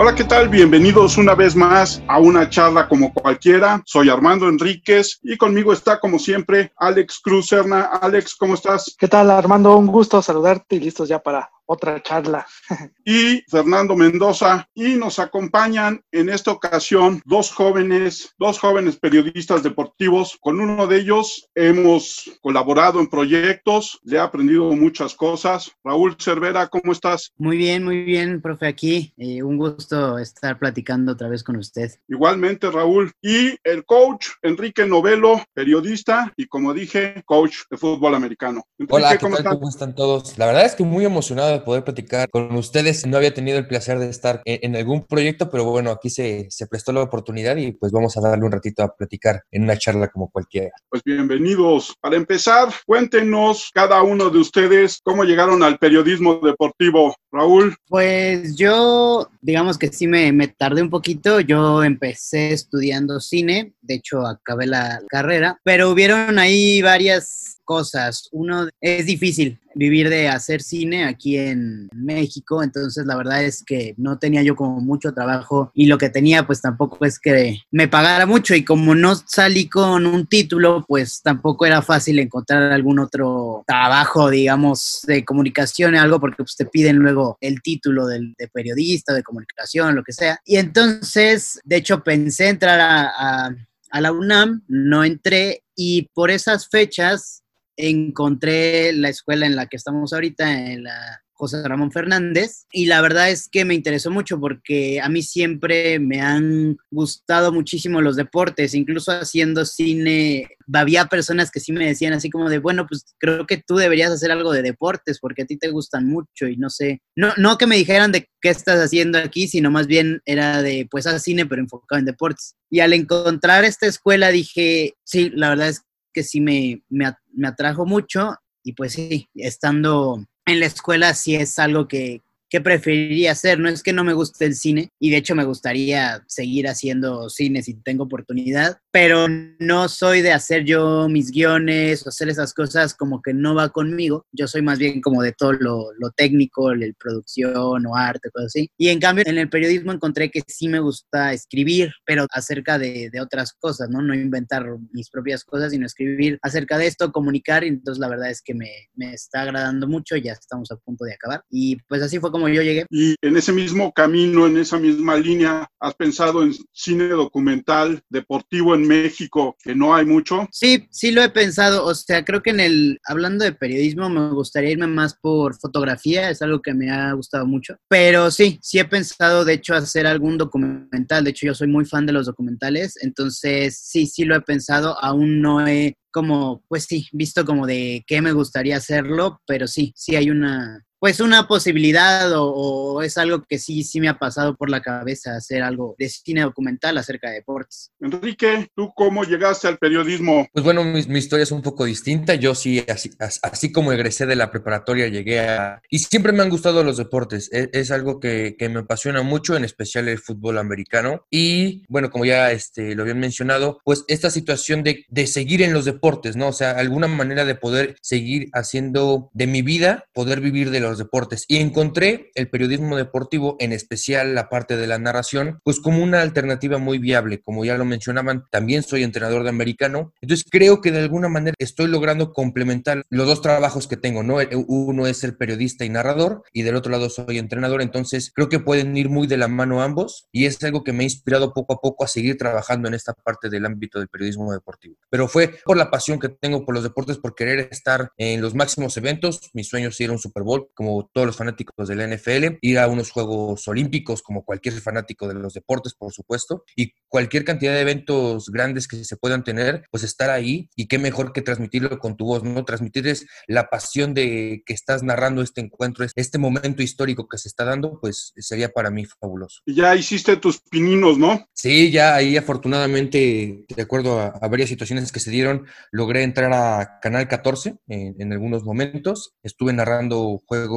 Hola, ¿qué tal? Bienvenidos una vez más a una charla como cualquiera. Soy Armando Enríquez y conmigo está, como siempre, Alex Cruz Serna. Alex, ¿cómo estás? ¿Qué tal, Armando? Un gusto saludarte y listos ya para otra charla. y Fernando Mendoza. Y nos acompañan en esta ocasión dos jóvenes, dos jóvenes periodistas deportivos. Con uno de ellos hemos colaborado en proyectos, le he aprendido muchas cosas. Raúl Cervera, ¿cómo estás? Muy bien, muy bien, profe, aquí. Eh, un gusto estar platicando otra vez con usted. Igualmente, Raúl. Y el coach Enrique Novelo, periodista y como dije, coach de fútbol americano. Hola, ¿cómo, ¿cómo están todos? La verdad es que muy emocionado poder platicar con ustedes. No había tenido el placer de estar en, algún proyecto, pero bueno, aquí se, se, prestó la oportunidad y pues vamos a darle un ratito a platicar en una charla como cualquiera. Pues bienvenidos. Para empezar, cuéntenos cada uno de ustedes cómo llegaron al periodismo deportivo. Raúl. Pues yo, digamos que sí me, me tardé un poquito. Yo empecé estudiando cine, de hecho acabé la carrera, pero hubieron ahí varias cosas. Uno, es difícil vivir de hacer cine aquí en México, entonces la verdad es que no tenía yo como mucho trabajo y lo que tenía pues tampoco es que me pagara mucho y como no salí con un título pues tampoco era fácil encontrar algún otro trabajo digamos de comunicación o algo porque pues te piden luego el título de, de periodista, de comunicación, lo que sea. Y entonces de hecho pensé entrar a, a la UNAM, no entré y por esas fechas encontré la escuela en la que estamos ahorita, en la José Ramón Fernández, y la verdad es que me interesó mucho porque a mí siempre me han gustado muchísimo los deportes, incluso haciendo cine, había personas que sí me decían así como de, bueno, pues creo que tú deberías hacer algo de deportes porque a ti te gustan mucho y no sé, no, no que me dijeran de qué estás haciendo aquí, sino más bien era de, pues haz cine pero enfocado en deportes. Y al encontrar esta escuela dije, sí, la verdad es que sí me, me, me atrajo mucho y pues sí, estando en la escuela sí es algo que, qué preferiría hacer. No es que no me guste el cine y de hecho me gustaría seguir haciendo cine si tengo oportunidad, pero no soy de hacer yo mis guiones o hacer esas cosas como que no va conmigo. Yo soy más bien como de todo lo, lo técnico, la producción o arte, cosas así. Y en cambio en el periodismo encontré que sí me gusta escribir, pero acerca de, de otras cosas, ¿no? No inventar mis propias cosas, sino escribir acerca de esto, comunicar. Y entonces la verdad es que me, me está agradando mucho, ya estamos a punto de acabar. Y pues así fue como yo llegué. Y en ese mismo camino, en esa misma línea, ¿has pensado en cine documental, deportivo en México, que no hay mucho? Sí, sí lo he pensado. O sea, creo que en el, hablando de periodismo, me gustaría irme más por fotografía, es algo que me ha gustado mucho. Pero sí, sí he pensado, de hecho, hacer algún documental. De hecho, yo soy muy fan de los documentales, entonces sí, sí lo he pensado. Aún no he como, pues sí, visto como de qué me gustaría hacerlo, pero sí, sí hay una, pues una posibilidad o, es algo que sí, sí me ha pasado por la cabeza hacer algo de cine documental acerca de deportes. Enrique, ¿tú cómo llegaste al periodismo? Pues bueno, mi, historia es un poco distinta. Yo sí, así, así, como egresé de la preparatoria, llegué a... Y siempre me han gustado los deportes. Es, es algo que, que, me apasiona mucho, en especial el fútbol americano. Y bueno, como ya este, lo habían mencionado, pues esta situación de, de seguir en los deportes, ¿no? O sea, alguna manera de poder seguir haciendo de mi vida, poder vivir de los deportes. Y encontré el periodismo deportivo, en especial la parte de la narración, pues como una alternativa muy viable. Como ya lo mencionaban, también soy entrenador de americano. Entonces creo que de alguna manera estoy logrando complementar los dos trabajos que tengo, ¿no? Uno es ser periodista y narrador y del otro lado soy entrenador. Entonces creo que pueden ir muy de la mano ambos y es algo que me ha inspirado poco a poco a seguir trabajando en esta parte del ámbito del periodismo deportivo. Pero fue por la pasión que tengo por los deportes, por querer estar en los máximos eventos. Mi sueño es ir a un Super Bowl, como todos los fanáticos de la NFL, ir a unos Juegos Olímpicos, como cualquier fanático de los deportes, por supuesto, y cualquier cantidad de eventos grandes que se puedan tener, pues estar ahí y qué mejor que transmitirlo con tu voz, ¿no? Transmitirles la pasión de que estás narrando este encuentro, este momento histórico que se está dando, pues sería para mí fabuloso. Ya hiciste tus pininos, ¿no? Sí, ya ahí afortunadamente, de acuerdo a, varias situaciones que se dieron, logré entrar a Canal 14 en, en algunos momentos, estuve narrando juegos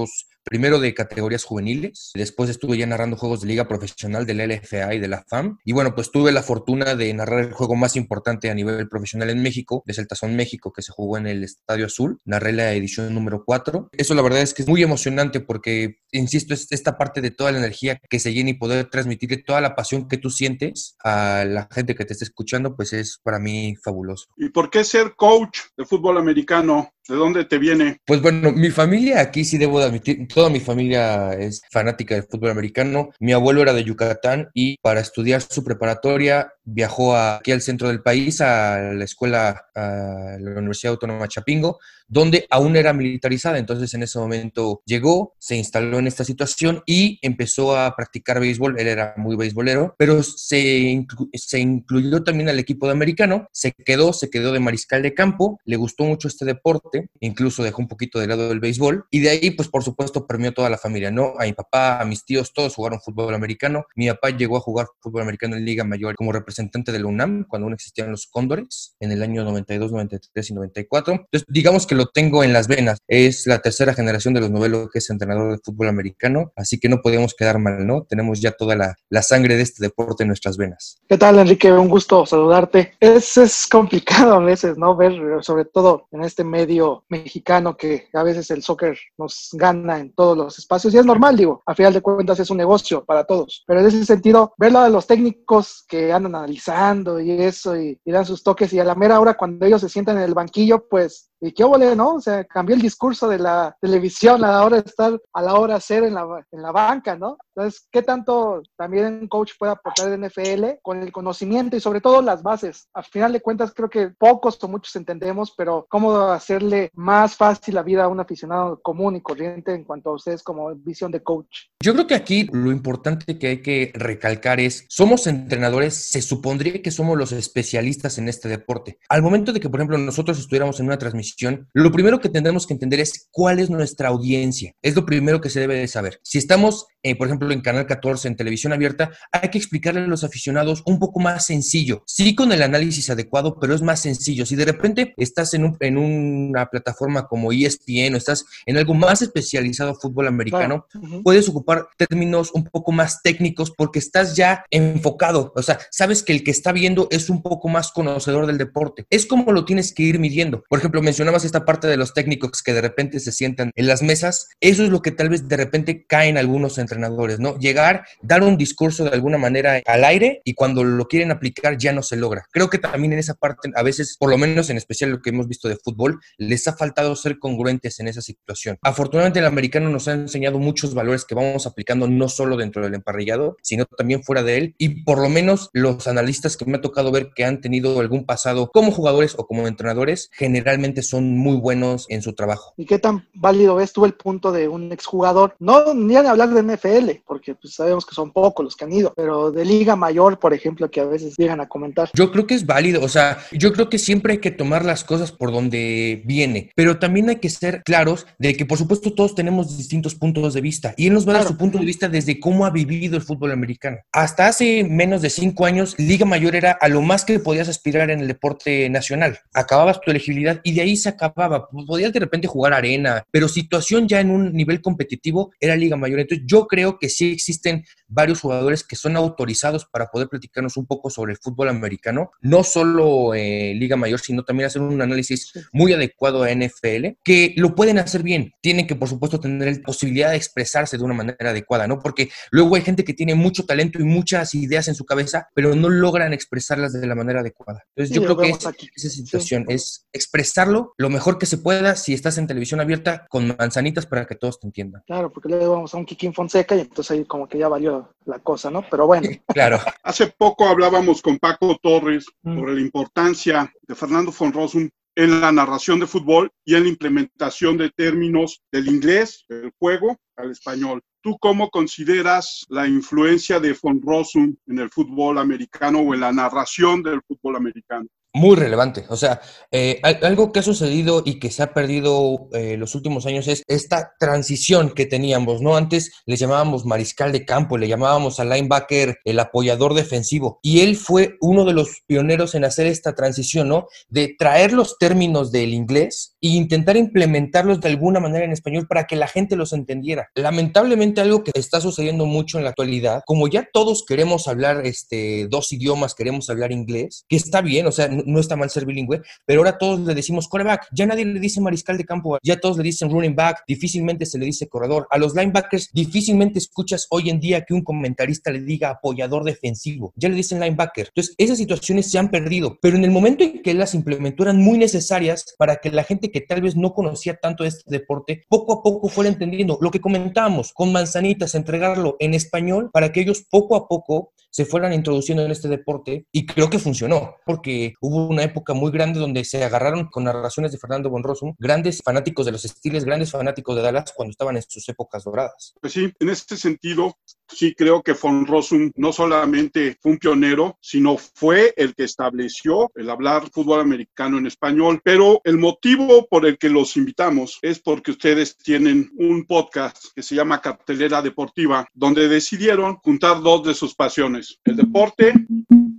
primero de categorías juveniles, después estuve ya narrando juegos de liga profesional de la LFA y de la FAM, y bueno, pues tuve la fortuna de narrar el juego más importante a nivel profesional en México, es el Tazón México, que se jugó en el Estadio Azul, narré la edición número 4. Eso la verdad es que es muy emocionante porque, insisto, es esta parte de toda la energía que se llena y poder transmitirle toda la pasión que tú sientes a la gente que te está escuchando, pues es para mí fabuloso. ¿Y por qué ser coach de fútbol americano? ¿De dónde te viene? Pues bueno, mi familia aquí sí debo de admitir, toda mi familia es fanática del fútbol americano. Mi abuelo era de Yucatán y para estudiar su preparatoria viajó aquí al centro del país, a la escuela, a la Universidad Autónoma Chapingo, donde aún era militarizada. Entonces en ese momento llegó, se instaló en esta situación y empezó a practicar béisbol. Él era muy beisbolero, pero se, se incluyó también al equipo de americano, se quedó, se quedó de mariscal de campo, le gustó mucho este deporte, incluso dejó un poquito de lado del béisbol y de ahí pues por supuesto premió toda la familia, ¿no? A mi papá, a mis tíos, todos jugaron fútbol americano. Mi papá llegó a jugar fútbol americano en Liga Mayor como representante de la UNAM cuando aún existían los Cóndores en el año 92, 93 y 94. Entonces digamos que lo tengo en las venas. Es la tercera generación de los novelos que es entrenador de fútbol americano, así que no podemos quedar mal, ¿no? Tenemos ya toda la, la sangre de este deporte en nuestras venas. ¿Qué tal, Enrique? Un gusto saludarte. Es, es complicado a veces, ¿no? Ver, sobre todo en este medio mexicano, que a veces el soccer nos gana en todos los espacios, y es normal, digo, a final de cuentas es un negocio para todos, pero en ese sentido, verlo de los técnicos que andan analizando y eso, y, y dan sus toques, y a la mera hora cuando ellos se sientan en el banquillo, pues y qué óvole, ¿no? O sea, cambió el discurso de la televisión a la hora de estar, a la hora de ser en la, en la banca, ¿no? Entonces, ¿qué tanto también un coach puede aportar en NFL con el conocimiento y sobre todo las bases? Al final de cuentas, creo que pocos o muchos entendemos, pero cómo hacerle más fácil la vida a un aficionado común y corriente en cuanto a ustedes como visión de coach. Yo creo que aquí lo importante que hay que recalcar es, somos entrenadores, se supondría que somos los especialistas en este deporte. Al momento de que, por ejemplo, nosotros estuviéramos en una transmisión, lo primero que tendremos que entender es cuál es nuestra audiencia. Es lo primero que se debe de saber. Si estamos, eh, por ejemplo, en Canal 14, en televisión abierta, hay que explicarle a los aficionados un poco más sencillo. Sí con el análisis adecuado, pero es más sencillo. Si de repente estás en, en una plataforma como ESPN o estás en algo más especializado fútbol americano, puedes ocupar términos un poco más técnicos porque estás ya enfocado. O sea, sabes que el que está viendo es un poco más conocedor del deporte. Es como lo tienes que ir midiendo. Por ejemplo, mencionamos esta parte de los técnicos que de repente se sientan en las mesas, eso es lo que tal vez de repente caen algunos entrenadores, ¿no? Llegar, dar un discurso de alguna manera al aire y cuando lo quieren aplicar ya no se logra. Creo que también en esa parte, a veces, por lo menos en especial lo que hemos visto de fútbol, les ha faltado ser congruentes en esa situación. Afortunadamente el americano nos ha enseñado muchos valores que vamos aplicando no solo dentro del emparrillado, sino también fuera de él y por lo menos los analistas que me ha tocado ver que han tenido algún pasado como jugadores o como entrenadores, generalmente son muy buenos en su trabajo. ¿Y qué tan válido ves tú el punto de un exjugador? No ni hablar de NFL, porque pues, sabemos que son pocos los que han ido, pero de Liga Mayor, por ejemplo, que a veces llegan a comentar. Yo creo que es válido, o sea, yo creo que siempre hay que tomar las cosas por donde viene, pero también hay que ser claros de que, por supuesto, todos tenemos distintos puntos de vista y él nos va a dar su punto de vista desde cómo ha vivido el fútbol americano. Hasta hace menos de cinco años, Liga Mayor era a lo más que podías aspirar en el deporte nacional. Acababas tu elegibilidad y de ahí se acababa. Podías de repente jugar arena, pero situación ya en un nivel competitivo era Liga Mayor. Entonces yo creo que sí existen varios jugadores que son autorizados para poder platicarnos un poco sobre el fútbol americano, no solo eh, Liga Mayor, sino también hacer un análisis muy adecuado a NFL, que lo pueden hacer bien. Tienen que, por supuesto, tener la posibilidad de expresarse de una manera adecuada, ¿no? Porque luego hay gente que tiene mucho talento y muchas ideas en su cabeza, pero no logran expresarlas de la manera adecuada. Entonces yo creo que esa situación es expresarlo lo mejor que se pueda si estás en televisión abierta con manzanitas para que todos te entiendan. Claro, porque luego vamos a un Kikín Fonseca y entonces ahí como que ya valió la cosa, ¿no? Pero bueno. claro. Hace poco hablábamos con Paco Torres mm. sobre la importancia de Fernando Fonrosum en la narración de fútbol y en la implementación de términos del inglés, del juego, al español. ¿Tú cómo consideras la influencia de Von Rossum en el fútbol americano o en la narración del fútbol americano? Muy relevante. O sea, eh, algo que ha sucedido y que se ha perdido eh, los últimos años es esta transición que teníamos, ¿no? Antes le llamábamos mariscal de campo, le llamábamos al linebacker el apoyador defensivo. Y él fue uno de los pioneros en hacer esta transición, ¿no? De traer los términos del inglés e intentar implementarlos de alguna manera en español para que la gente los entendiera. Lamentablemente algo que está sucediendo mucho en la actualidad, como ya todos queremos hablar este, dos idiomas, queremos hablar inglés, que está bien, o sea, no, está mal ser bilingüe, pero ahora todos le decimos coreback, ya nadie le dice mariscal de campo, ya todos le dicen running back, difícilmente se le dice corredor. A los linebackers difícilmente escuchas hoy en día que un comentarista le diga apoyador defensivo, ya le dicen linebacker. Entonces, esas situaciones se han perdido, pero en el momento en que las implementó eran muy necesarias para que la gente que tal vez no conocía tanto este deporte, poco a poco fuera entendiendo lo que comentábamos con manzanitas, entregarlo en español para que ellos poco a poco se fueran introduciendo en este deporte y creo que funcionó, porque hubo una época muy grande donde se agarraron con narraciones de Fernando Bonrosum, grandes fanáticos de los estiles, grandes fanáticos de Dallas cuando estaban en sus épocas doradas. Pues sí, en este sentido, sí creo que Von Rossum no solamente fue un pionero, sino fue el que estableció el hablar fútbol americano en español. Pero el motivo por el que los invitamos es porque ustedes tienen un podcast que se llama Cartelera Deportiva, donde decidieron juntar dos de sus pasiones, el deporte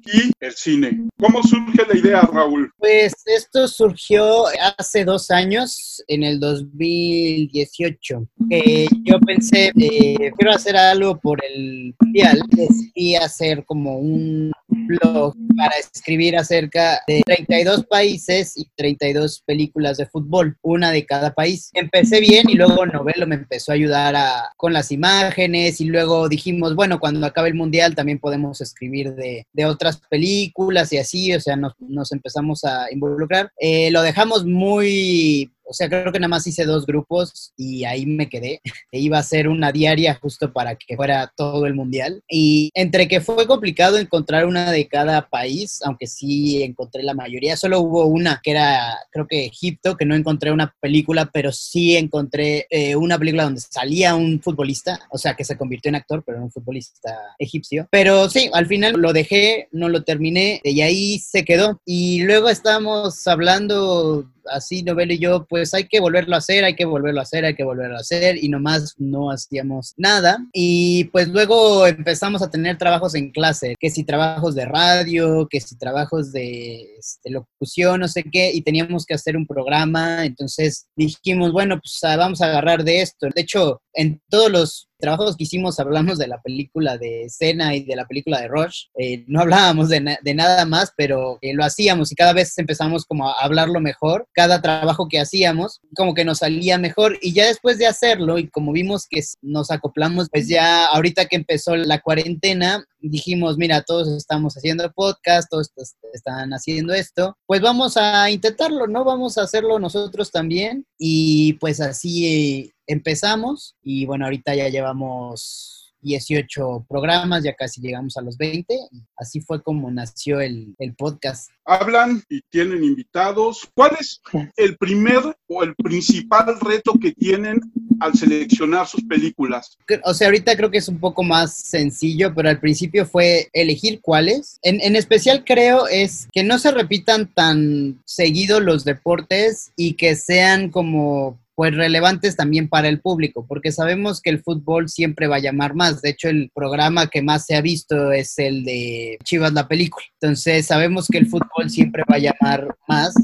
y el cine. ¿Cómo surge la idea, Raúl? Pues esto surgió hace dos años, en el 2018. que yo pensé, eh, quiero hacer algo por el mundial. Decidí hacer como un blog para escribir acerca de 32 países y 32 películas de fútbol, una de cada país. Empecé bien y luego Novelo me empezó a ayudar a, con las imágenes y luego dijimos, bueno, cuando acabe el mundial también podemos escribir de otras películas y así, o sea, nos, empezamos a involucrar. Eh, lo dejamos muy o sea, creo que nada más hice dos grupos y ahí me quedé. E iba a ser una diaria justo para que fuera todo el mundial. Y entre que fue complicado encontrar una de cada país, aunque sí encontré la mayoría, solo hubo una que era, creo que Egipto, que no encontré una película, pero sí encontré eh, una película donde salía un futbolista, o sea, que se convirtió en actor, pero era un futbolista egipcio. Pero sí, al final lo dejé, no lo terminé y ahí se quedó. Y luego estábamos hablando así Novelo y yo, pues hay que volverlo a hacer, hay que volverlo a hacer, hay que volverlo a hacer y nomás no hacíamos nada. Y pues luego empezamos a tener trabajos en clase, que si trabajos de radio, que si trabajos de este, locución, no sé qué, y teníamos que hacer un programa, entonces dijimos, bueno, pues ah, vamos a agarrar de esto. De hecho, en todos los trabajos que hicimos hablamos de la película de Cena y de la película de Rush. Eh, no hablábamos de, nada más, pero eh, lo hacíamos y cada vez empezamos como a hablarlo mejor. Cada trabajo que hacíamos como que nos salía mejor y ya después de hacerlo y como vimos que nos acoplamos, pues ya ahorita que empezó la cuarentena, dijimos, mira, todos estamos haciendo podcast, todos están haciendo esto, pues vamos a intentarlo, ¿no? Vamos a hacerlo nosotros también y pues así empezamos y bueno, ahorita ya llevamos 18 programas, ya casi llegamos a los 20. Así fue como nació el, el, podcast. Hablan y tienen invitados. ¿Cuál es el primer o el principal reto que tienen al seleccionar sus películas? O sea, ahorita creo que es un poco más sencillo, pero al principio fue elegir cuáles. En, en especial creo es que no se repitan tan seguido los deportes y que sean como pues relevantes también para el público, porque sabemos que el fútbol siempre va a llamar más. De hecho, el programa que más se ha visto es el de Chivas la película. Entonces, sabemos que el fútbol siempre va a llamar más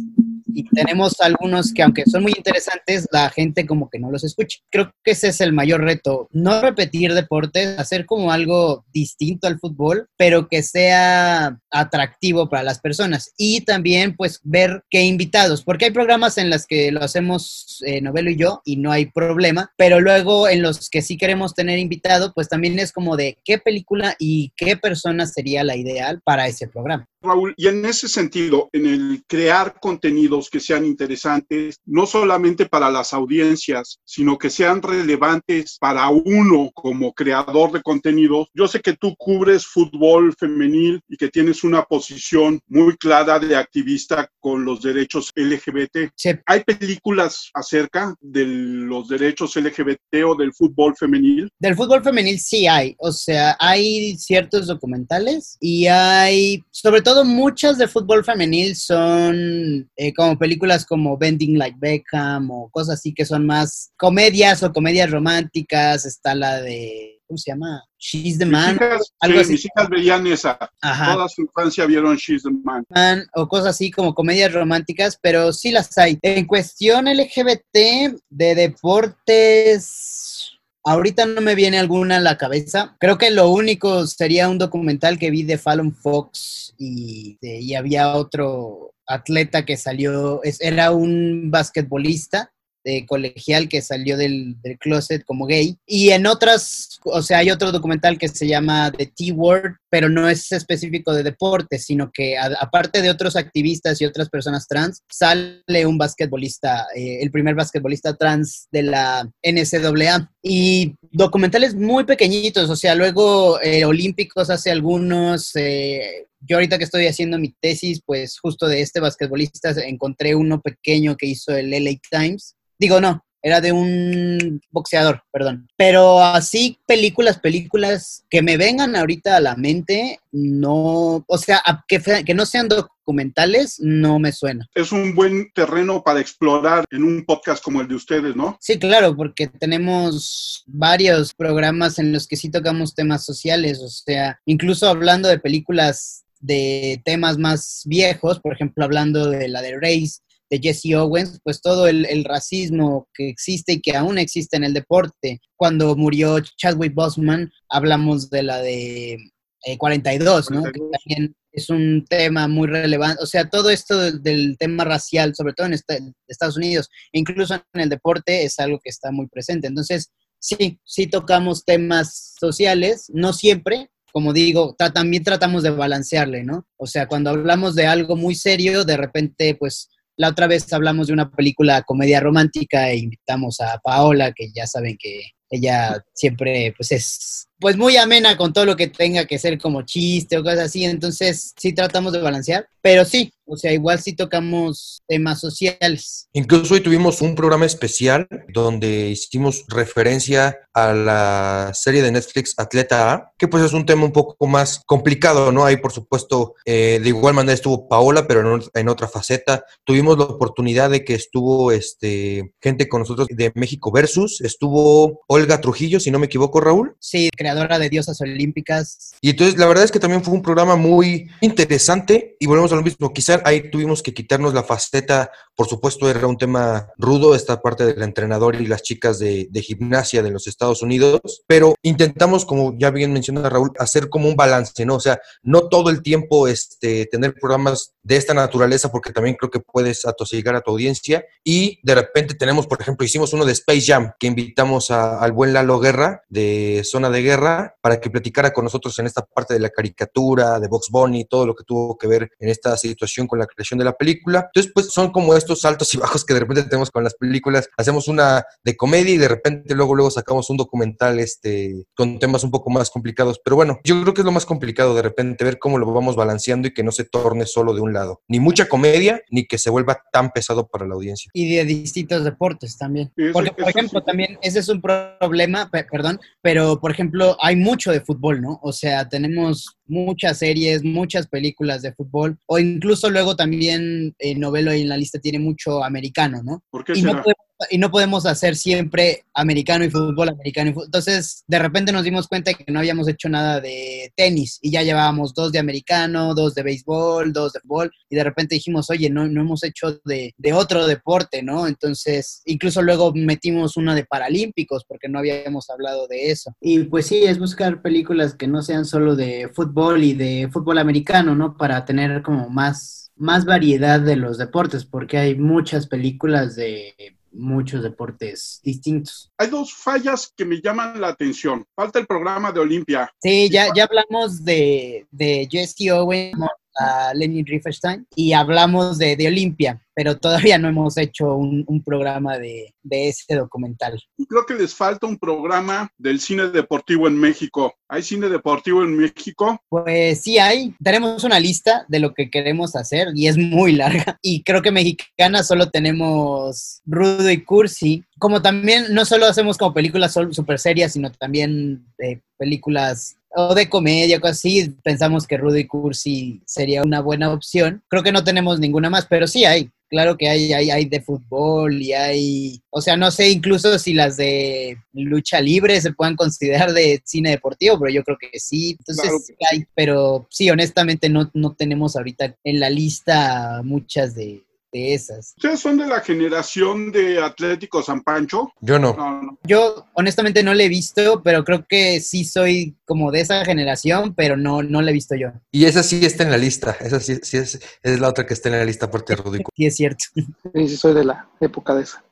y tenemos algunos que aunque son muy interesantes, la gente como que no los escucha. Creo que ese es el mayor reto, no repetir deportes, hacer como algo distinto al fútbol, pero que sea atractivo para las personas y también pues ver qué invitados, porque hay programas en los que lo hacemos eh, Novelo y yo y no hay problema, pero luego en los que sí queremos tener invitado, pues también es como de qué película y qué persona sería la ideal para ese programa. Raúl, y en ese sentido, en el crear contenidos que sean interesantes, no solamente para las audiencias, sino que sean relevantes para uno como creador de contenidos. Yo sé que tú cubres fútbol femenil y que tienes una posición muy clara de activista con los derechos LGBT. ¿Hay películas acerca de los derechos LGBT o del fútbol femenil? Del fútbol femenil sí hay, o sea, hay ciertos documentales y hay, sobre todo, todo muchas de fútbol femenil son eh, como películas como Bending Like Beckham o cosas así que son más comedias o comedias románticas. Está la de, ¿cómo se llama? She's the Man. Mis hijas, algo sí, así. mis hijas veían esa. Ajá. Toda su infancia vieron She's the Man. Man, o cosas así como comedias románticas, pero sí las hay. En cuestión LGBT de deportes, ahorita no me viene alguna a la cabeza. Creo que lo único sería un documental que vi de Fallon Fox y, y había otro atleta que salió, era un basquetbolista de colegial que salió del, del closet como gay. Y en otras, o sea, hay otro documental que se llama The T-Word, pero no es específico de deportes, sino que aparte de otros activistas y otras personas trans, sale un basquetbolista, eh, el primer basquetbolista trans de la NCAA. Y documentales muy pequeñitos, o sea, luego eh, olímpicos hace algunos. eh, yo ahorita que estoy haciendo mi tesis, pues justo de este basquetbolista encontré uno pequeño que hizo el LA Times. Digo, no, era de un boxeador, perdón. Pero así, películas, películas que me vengan ahorita a la mente, no, o sea, que, que no sean documentales, no me suena. Es un buen terreno para explorar en un podcast como el de ustedes, ¿no? Sí, claro, porque tenemos varios programas en los que sí tocamos temas sociales, o sea, incluso hablando de películas de temas más viejos, por ejemplo, hablando de la de Race, de Jesse Owens, pues todo el, el racismo que existe y que aún existe en el deporte. Cuando murió Chadwick Boseman, hablamos de la de eh, 42, ¿no? 42. Que también es un tema muy relevante. O sea, todo esto del, del tema racial, sobre todo en esta- Estados Unidos, incluso en el deporte, es algo que está muy presente. Entonces, sí, sí tocamos temas sociales, no siempre. Como digo, también tratamos de balancearle, ¿no? O sea, cuando hablamos de algo muy serio, de repente, pues, la otra vez hablamos de una película comedia romántica e invitamos a Paola, que ya saben que ella siempre pues es pues muy amena con todo lo que tenga que ser como chiste o cosas así, entonces sí tratamos de balancear, pero sí, o sea, igual sí tocamos temas sociales. Incluso hoy tuvimos un programa especial donde hicimos referencia a la serie de Netflix Atleta A, que pues es un tema un poco más complicado, ¿no? Ahí por supuesto eh, de igual manera estuvo Paola, pero en, ot- en otra faceta. Tuvimos la oportunidad de que estuvo este, gente con nosotros de México Versus, estuvo Olga Trujillo, si no me equivoco, Raúl. Sí, creadora de diosas olímpicas. Y entonces la verdad es que también fue un programa muy interesante y volvemos a lo mismo, quizá ahí tuvimos que quitarnos la faceta, por supuesto era un tema rudo esta parte del entrenador y las chicas de, de gimnasia de los Estados Unidos, pero intentamos, como ya bien menciona Raúl, hacer como un balance, ¿no? O sea, no todo el tiempo este, tener programas de esta naturaleza porque también creo que puedes atosigar a tu audiencia y de repente tenemos, por ejemplo, hicimos uno de Space Jam que invitamos a- al buen Lalo Guerra de Zona de Guerra para que platicara con nosotros en esta parte de la caricatura, de Box Bunny, todo lo que tuvo que ver en esta situación con la creación de la película. Entonces, pues son como estos altos y bajos que de repente tenemos con las películas. Hacemos una de comedia y de repente luego luego sacamos un documental este con temas un poco más complicados, pero bueno, yo creo que es lo más complicado de repente ver cómo lo vamos balanceando y que no se torne solo de un lado, ni mucha comedia ni que se vuelva tan pesado para la audiencia. Y de distintos deportes también. Eso- Porque, por ejemplo, sí. también ese es un problema, pe- perdón, pero, por ejemplo, hay mucho de fútbol, ¿no? O sea, tenemos muchas series, muchas películas de fútbol, o incluso luego también eh, Novelo ahí en la lista tiene mucho americano, ¿no? ¿Por qué y no, será? podemos, y no podemos hacer siempre americano y fútbol, americano y fútbol. Entonces, de repente nos dimos cuenta que no habíamos hecho nada de tenis y ya llevábamos dos de americano, dos de béisbol, dos de fútbol y de repente dijimos, oye, no, no hemos hecho de, de otro deporte, ¿no? Entonces, incluso luego metimos una de paralímpicos porque no habíamos hablado de eso. Y pues sí, es buscar películas que no sean solo de fútbol y de fútbol americano, ¿no? Para tener como más, más variedad de los deportes, porque hay muchas películas de muchos deportes distintos. Hay dos fallas que me llaman la atención. Falta el programa de Olimpia. Sí, ya, ya hablamos de, de Jesse Owen a Lenny Riefenstein y hablamos de, de Olimpia, pero todavía no hemos hecho un, un programa de, de ese documental. Creo que les falta un programa del cine deportivo en México. ¿Hay cine deportivo en México? Pues sí hay, tenemos una lista de lo que queremos hacer y es muy larga. Y creo que mexicana solo tenemos Rudo y Cursi. Como también no solo hacemos como películas super serias, sino también eh, películas, o de comedia, cosas así, pensamos que Rudy Cursi sería una buena opción. Creo que no tenemos ninguna más, pero sí hay. Claro que hay, hay, hay de fútbol y hay, o sea, no sé incluso si las de lucha libre se puedan considerar de cine deportivo, pero yo creo que sí. Entonces, Claro sí hay, pero sí, honestamente no, no tenemos ahorita en la lista muchas de, de esas. ¿Ustedes son de la generación de Atlético San Pancho? Yo no. No, no. Yo honestamente no la he visto, pero creo que sí soy como de esa generación, pero no, no la he visto yo. Y esa sí está en la lista. Esa sí, sí es, es la otra que está en la lista de Rudy. Sí, es cierto. Sí, sí, soy de la época de esa.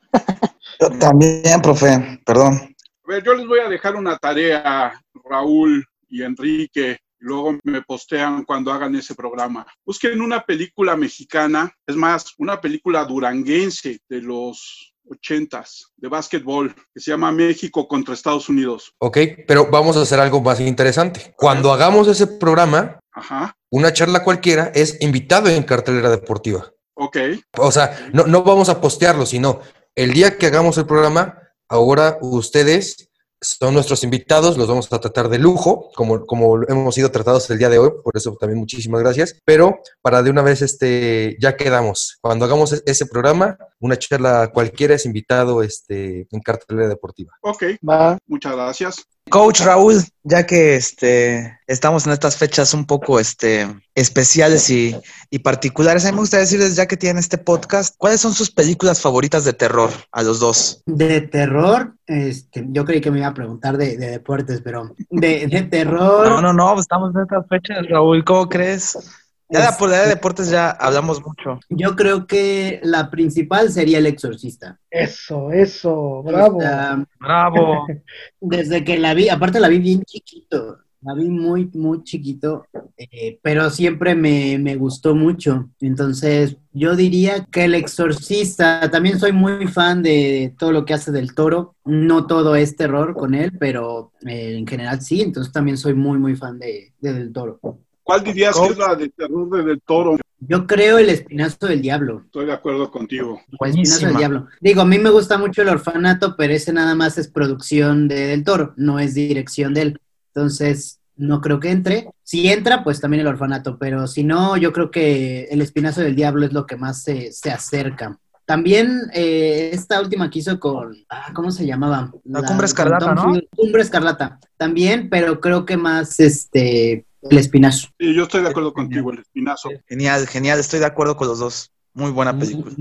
Yo también, profe, perdón. A ver, yo les voy a dejar una tarea, Raúl y Enrique, luego me postean cuando hagan ese programa. Busquen una película mexicana, es más, una película duranguense de los ochentas, de básquetbol, que se llama México contra Estados Unidos. Ok, pero vamos a hacer algo más interesante. Cuando hagamos ese programa, Ajá, una charla cualquiera es invitado en cartelera deportiva. ok, O sea, no, no vamos a postearlo, sino el día que hagamos el programa, ahora ustedes son nuestros invitados, los vamos a tratar de lujo, como, como hemos sido tratados el día de hoy, por eso también muchísimas gracias. Pero para de una vez, este, ya quedamos. Cuando hagamos e- ese programa, una charla cualquiera es invitado este, en cartelera deportiva. ok, Va, muchas gracias. Coach Raúl, ya que este, estamos en estas fechas un poco este, especiales y, y particulares, a mí me gustaría decirles, ya que tienen este podcast, ¿cuáles son sus películas favoritas de terror a los dos? De terror, este, yo creí que me iba a preguntar de, de deportes, pero de, de terror. No, no, no, estamos en estas fechas, Raúl, ¿cómo crees? Ya de la Este- polaridad de deportes ya hablamos mucho. Yo creo que la principal sería El Exorcista. eso, eso, bravo. Bravo. desde que la vi, aparte la vi bien chiquito, la vi muy, muy chiquito, eh, pero siempre me, me gustó mucho. Entonces, yo diría que El Exorcista, también soy muy fan de todo lo que hace del toro. No todo es terror con él, pero eh, en general sí, entonces también soy muy, muy fan de, de Del Toro. ¿Cuál dirías que es la de terror de Del Toro? Yo creo El Espinazo del Diablo. Estoy de acuerdo contigo. O Espinazo del. Diablo. Digo, a mí me gusta mucho El Orfanato, pero ese nada más es producción de Del Toro, no es dirección de él. Entonces, no creo que entre. Si entra, pues también El Orfanato, pero si no, yo creo que El Espinazo del Diablo es lo que más se, se acerca. También eh, esta última que hizo con, ah, ¿cómo se llamaba? La Cumbre Escarlata, ¿no? Cumbre Escarlata. También, pero creo que más este El Espinazo. Sí, yo estoy de acuerdo contigo, el espinazo. Genial, genial, estoy de acuerdo con los dos. Muy buena película.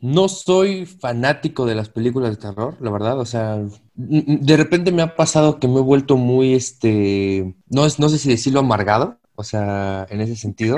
No soy fanático de las películas de terror, la verdad. O sea, de repente me ha pasado que me he vuelto muy, este, no, es, no sé si decirlo amargado, o sea, en ese sentido.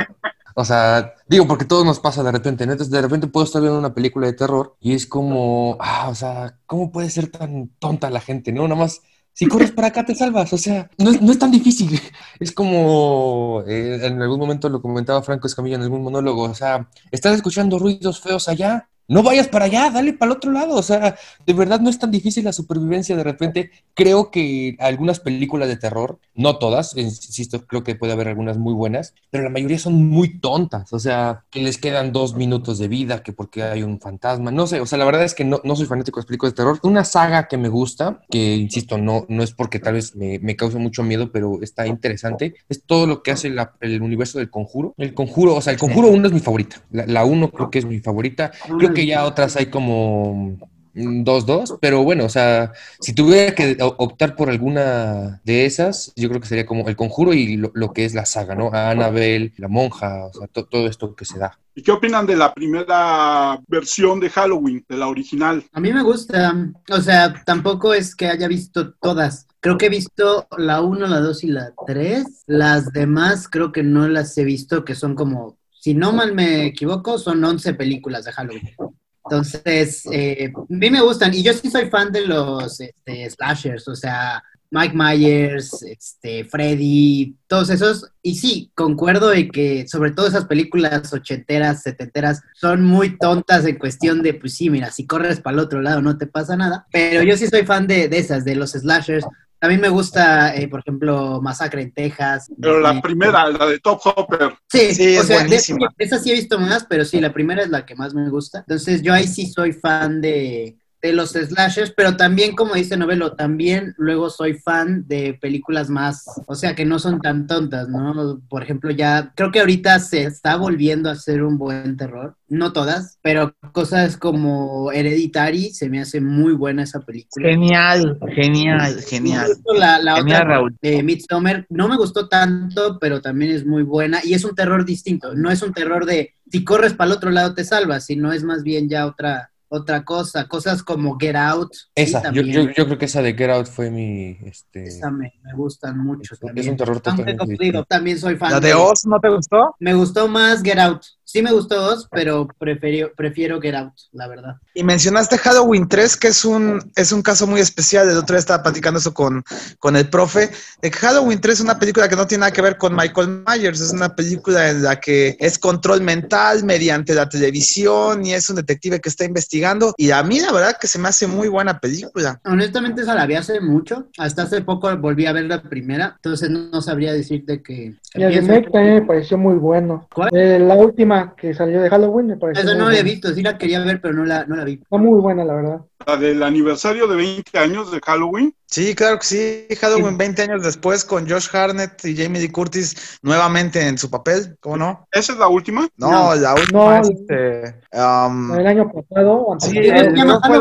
O sea, digo, porque todo nos pasa de repente, ¿no? Entonces, de repente puedo estar viendo una película de terror y es como, ah, o sea, ¿cómo puede ser tan tonta la gente, no? Nada más, si corres para acá te salvas, o sea, no es, no es tan difícil. Es como, eh, en algún momento lo comentaba Franco Escamilla en algún monólogo, o sea, estás escuchando ruidos feos allá, no vayas para allá, dale para el otro lado. O sea, de verdad no es tan difícil la supervivencia de repente. Creo que algunas películas de terror, no todas, insisto, creo que puede haber algunas muy buenas, pero la mayoría son muy tontas. O sea, que les quedan dos minutos de vida, que porque hay un fantasma. No sé, o sea, la verdad es que no, no soy fanático de las películas de terror. Una saga que me gusta, que insisto, no, no es porque tal vez me, cause mucho miedo, pero está interesante, es todo lo que hace el universo del conjuro. El conjuro, o sea, el conjuro 1 es mi favorita. La, la 1 creo que es mi favorita. Creo que ya otras hay como mm, dos, dos, pero bueno, o sea, si tuviera que optar por alguna de esas, yo creo que sería como El Conjuro y lo, lo que es la saga, ¿no? A Annabelle, la monja, o sea, to- todo esto que se da. ¿Y qué opinan de la primera versión de Halloween, de la original? A mí me gusta, o sea, tampoco es que haya visto todas. Creo que he visto la 1, la 2 y la 3. Las demás creo que no las he visto, que son como, si no mal me equivoco, son 11 películas de Halloween. Entonces, eh, a mí me gustan. Y yo sí soy fan de los este, slashers, o sea, Mike Myers, este, Freddy, todos esos. Y sí, concuerdo en que sobre todo esas películas ochenteras, setenteras, son muy tontas en cuestión de, pues sí, mira, si corres para el otro lado no te pasa nada. Pero yo sí soy fan de, de esas, de los slashers. A mí me gusta, eh, por ejemplo, Masacre en Texas. Pero la Eh, primera, la de Top Hopper. Sí, Sí, o es sea, de- buenísima. esa sí he visto más, pero sí, la primera es la que más me gusta. Entonces, yo ahí sí soy fan de, de los slashers, pero también, como dice Novelo, también luego soy fan de películas más, o sea, que no son tan tontas, ¿no? Por ejemplo, ya creo que ahorita se está volviendo a hacer un buen terror, no todas, pero cosas como Hereditary, se me hace muy buena esa película. Genial, genial, genial. La, la Genial, otra Raúl. de Midsommar no me gustó tanto, pero también es muy buena y es un terror distinto. No es un terror de si corres para el otro lado te salvas, sino es más bien ya otra otra cosa. Cosas como Get Out. sí, Esa, yo, también. yo, yo creo que esa de Get Out fue mi, este, Esa me, me gustan mucho Es un- también. es un terror totalmente también soy fan ¿La de Oz no te gustó? Me gustó más Get Out. Sí me gustó Oz, pero prefiero, prefiero Get Out, la verdad. Y mencionaste Halloween 3, que es un, es un caso muy especial. El otro día estaba platicando eso con, con el profe. De que Halloween 3 es una película que no tiene nada que ver con Michael Myers. Es una película en la que es control mental mediante la televisión y es un detective que está investigando. Y a mí la verdad que se me hace muy buena película. Honestamente, esa la vi hace mucho. Hasta hace poco volví a ver la primera. Entonces no sabría decirte que... Y el remake también me pareció muy bueno. ¿Cuál? Eh, la última que salió de Halloween me pareció Esa no la he visto. Sí la quería ver, pero no la, no la vi. Está muy buena, la verdad. La del aniversario de 20 años de Halloween. Sí, claro que sí. Halloween 20 años después con Josh Harnett y Jamie Lee Curtis nuevamente en su papel. ¿Cómo no? ¿Esa es la última? No, No. la última No. es este. um, El año pasado, sí, se llama no fue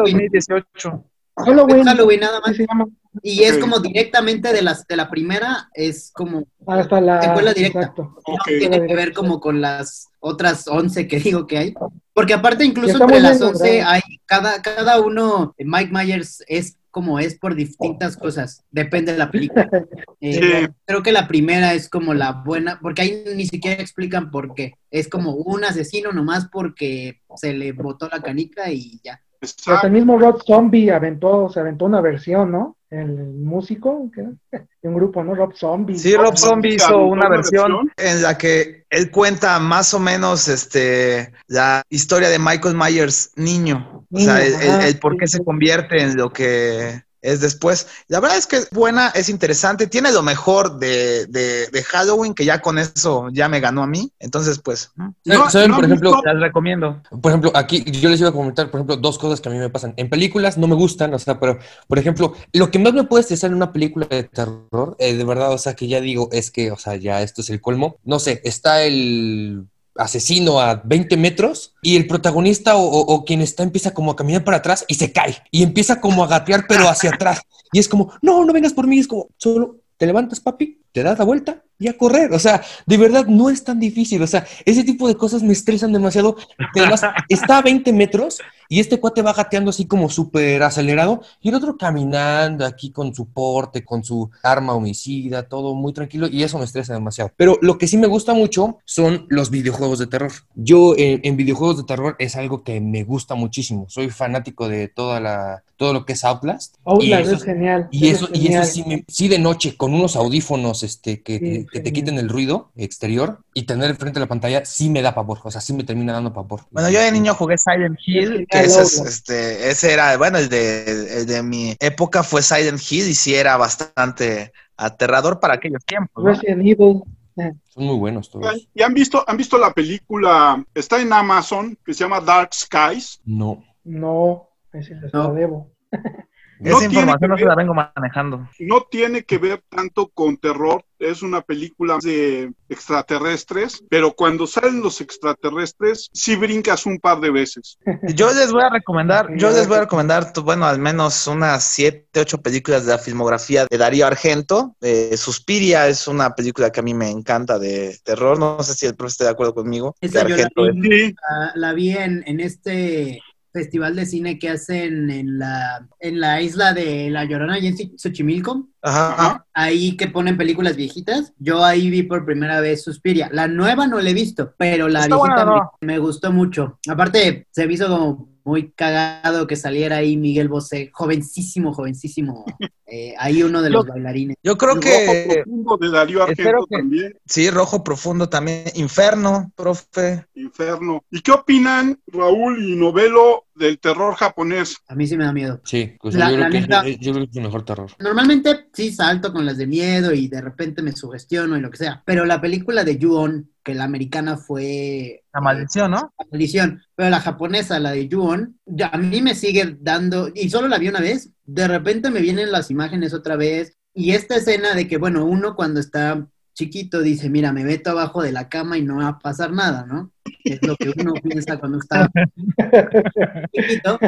Halloween. 2018. Halloween. Nada más. sí se llama. Y es como directamente de, las, de la primera, es como... Hasta la. Secuela directa. Exacto. Tiene que ver como con las otras 11 que digo que hay. Porque aparte incluso entre las bien 11 logrado. hay cada, cada uno, Mike Myers es como es por distintas cosas, depende de la película. Eh, Sí. Creo que la primera es como la buena, porque ahí ni siquiera explican por qué. Es como un asesino nomás porque se le botó la canica y ya. Hasta Exacto. el mismo Rob Zombie aventó, se aventó una versión, ¿no? El músico, ¿qué? de un grupo, ¿no? Rob Zombie. Sí, Rob Zombie hizo una una versión versión. en la que él cuenta más o menos este la historia de Michael Myers niño. O sea, el, el- por qué sí. se convierte en lo que es después. La verdad es que es buena, es interesante, tiene lo mejor de, de- de Halloween, que ya con eso ya me ganó a mí. Entonces, pues, ¿no? No, ¿Saben, no por ejemplo, visto- las recomiendo. Por ejemplo, aquí yo les iba a comentar, por ejemplo, dos cosas que a mí me pasan. En películas no me gustan, o sea, pero, por ejemplo, lo que más me puede estresar en una película de terror, eh, de verdad, o sea, que ya digo, es que, o sea, ya esto es el colmo. No sé, está el asesino a 20 metros y el protagonista o, quien está empieza como a caminar para atrás y se cae y empieza como a gatear pero hacia atrás. Y es como, no, no vengas por mí, es como, solo te levantas papi, te das la vuelta y a correr, o sea, de verdad no es tan difícil, o sea, ese tipo de cosas me estresan demasiado, que además está a 20 metros y este cuate va gateando así como súper acelerado y el otro caminando aquí con su porte, con su arma homicida, todo muy tranquilo y eso me estresa demasiado. Pero lo que sí me gusta mucho son los videojuegos de terror. Yo eh, en videojuegos de terror es algo que me gusta muchísimo. Soy fanático de toda la, todo lo que es Outlast. y Outlast eso, es genial. y eso, es y eso sí, me- sí de noche, con unos audífonos este, que, Sí, que te quiten el ruido exterior y tener enfrente de la pantalla, sí me da pavor. O sea, sí me termina dando pavor. Bueno, yo de niño jugué Silent Hill, que ese, es, este, ese era, bueno, el de, el de mi época fue Silent Hill y sí era bastante aterrador para aquellos tiempos. ¿no? Resident Evil. Son muy buenos todos. ¿Y han visto, han visto la película? Está en Amazon, que se llama Dark Skies. No. No, ese les No. la debo. No Esa tiene información que no se ver- la vengo manejando. No tiene que ver tanto con terror, es una película de extraterrestres, pero cuando salen los extraterrestres, sí brincas un par de veces. Yo les voy a recomendar, yo les voy a recomendar, tu- bueno, al menos unas siete, ocho películas de la filmografía de Darío Argento. Eh, Suspiria es una película que a mí me encanta de terror. No sé si el profesor está de acuerdo conmigo. Esa yo la vi, Sí, la, la vi en, en este festival de cine que hacen en la, en la isla de La Llorona y en Xoch- Xochimilco. Ajá. ajá. Ahí que ponen películas viejitas. Yo ahí vi por primera vez Suspiria. La nueva no la he visto, pero la Está viejita buena, me, ¿no? me gustó mucho. Aparte, se me hizo como muy cagado que saliera ahí Miguel Bosé, jovencísimo, jovencísimo. eh, ahí uno de los Yo- bailarines. Yo creo Rojo que Profundo de Darío Argento que- también, sí, Rojo Profundo también. Inferno, profe. Inferno. ¿Y qué opinan Raúl y Novelo del terror japonés? A mí sí me da miedo. Sí, pues La- yo, la creo que, neta- yo, yo creo que es el mejor terror. Normalmente sí salto con las de miedo y de repente me sugestiono y lo que sea. Pero la película de Ju-On que la americana fue... La maldición, ¿no? La maldición, pero la japonesa, la de Ju-On, a mí me sigue dando, y solo la vi una vez, de repente me vienen las imágenes otra vez, y esta escena de que, bueno, uno cuando está chiquito dice, mira, me meto abajo de la cama y no va a pasar nada, ¿no? Es lo que uno piensa cuando está chiquito.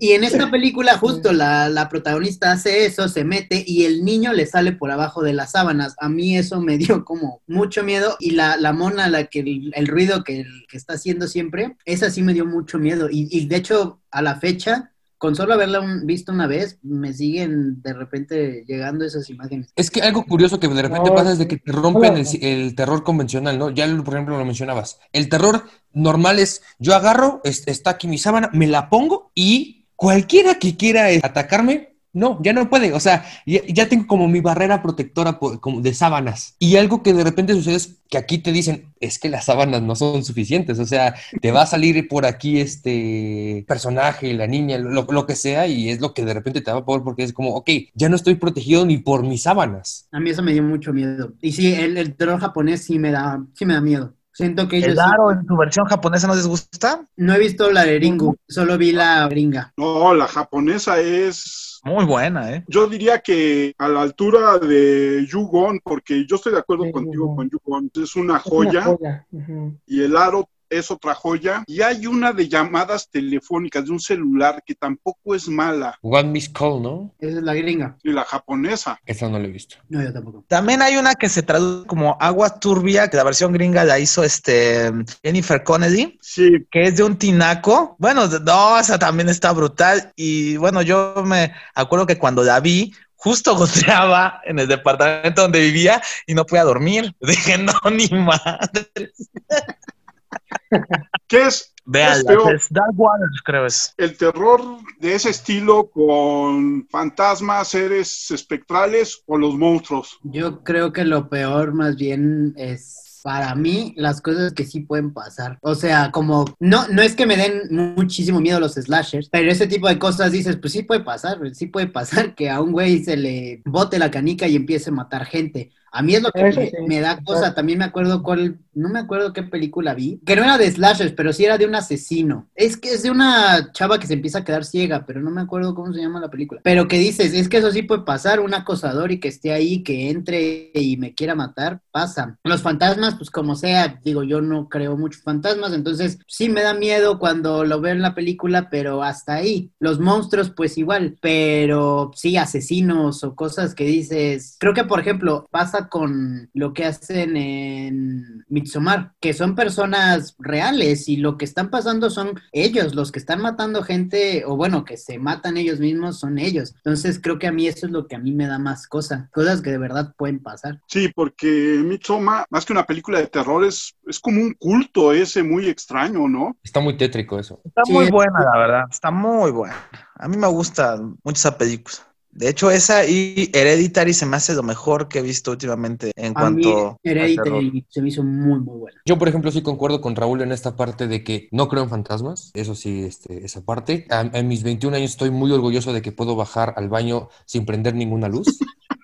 Y en esta película justo la, la, protagonista hace eso, se mete y el niño le sale por abajo de las sábanas. A mí eso me dio como mucho miedo y la, la mona, la que el, ruido que, que, está haciendo siempre, esa sí me dio mucho miedo. Y, y de hecho, a la fecha, con solo haberla visto una vez, me siguen de repente llegando esas imágenes. Es que algo curioso que de repente pasa es de que te rompen el, el, terror convencional, ¿no? Ya, por ejemplo, lo mencionabas. El terror normal es, yo agarro, está aquí mi sábana, me la pongo y cualquiera que quiera atacarme, no, ya no puede. O sea, ya, tengo como mi barrera protectora como de sábanas. Y algo que de repente sucede es que aquí te dicen, es que las sábanas no son suficientes. O sea, te va a salir por aquí este personaje, la niña, lo, que sea, y es lo que de repente te va a poder porque es como, ok, ya no estoy protegido ni por mis sábanas. A mí eso me dio mucho miedo. Y sí, el, el terror japonés sí me da, sí me da miedo. Siento que ellos. ¿El Aro en tu versión japonesa no les gusta? No he visto la de Ringu, solo vi la gringa. No, la japonesa es muy buena, ¿eh? Yo diría que a la altura de Yugon, porque yo estoy de acuerdo contigo con Yugon, es una joya. Y el aro es otra joya. Y hay una de llamadas telefónicas de un celular que tampoco es mala. One Miss Call, ¿no? Esa es la gringa. Y la japonesa. Esa no la he visto. No, yo tampoco. También hay una que se traduce como Agua Turbia, que la versión gringa la hizo este Jennifer Connelly. Sí. Que es de un tinaco. Bueno, no, esa también está brutal. Y bueno, yo me acuerdo que cuando la vi, justo goteaba en el departamento donde vivía y no podía dormir. Dije, no, ni madre. ¿Qué es? Vean, Dark Waters, creo es. El terror de ese estilo con fantasmas, seres espectrales o los monstruos. Yo creo que lo peor más bien es para mí las cosas que sí pueden pasar. O sea, como no no es que me den muchísimo miedo los slashers, pero ese tipo de cosas dices, pues sí puede pasar, sí puede pasar que a un güey se le bote la canica y empiece a matar gente. A mí es lo que me, da cosa. También me acuerdo cuál, no me acuerdo qué película vi, que no era de slashers, pero sí era de un asesino. Es que es de una chava que se empieza a quedar ciega, pero no me acuerdo cómo se llama la película. Pero que dices, es que eso sí puede pasar, un acosador y que esté ahí, que entre y me quiera matar, pasa. Los fantasmas, pues como sea, digo, yo no creo muchos fantasmas, entonces sí me da miedo cuando lo veo en la película, pero hasta ahí. Los monstruos, pues igual, pero sí, asesinos o cosas que dices, creo que por ejemplo pasa con lo que hacen en Midsommar, que son personas reales y lo que están pasando son ellos, los que están matando gente, o bueno, que se matan ellos mismos son ellos. Entonces creo que a mí eso es lo que a mí me da más cosa, cosas que de verdad pueden pasar. Sí, porque Midsommar, más que una película de terror, es, es como un culto ese muy extraño, ¿no? Está muy tétrico eso. Está muy buena, la verdad, está muy buena. A mí me gusta mucho esa película. De hecho, esa y Hereditary se me hace lo mejor que he visto últimamente en cuanto. Hereditary se me hizo muy, muy buena. Yo, por ejemplo, sí concuerdo con Raúl en esta parte de que no creo en fantasmas. Eso sí, este, esa parte. en mis 21 años estoy muy orgulloso de que puedo bajar al baño sin prender ninguna luz.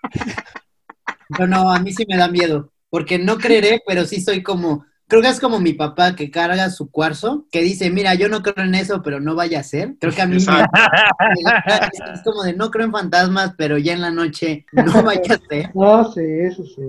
no, no, a mí sí me da miedo. Porque no creeré, pero sí soy como Creo que es como mi papá que carga su cuarzo, que dice, mira, yo no creo en eso, pero no vaya a ser. Creo que a mí me, es como de no creo en fantasmas, pero ya en la noche no vaya a ser. No, sí, eso sí.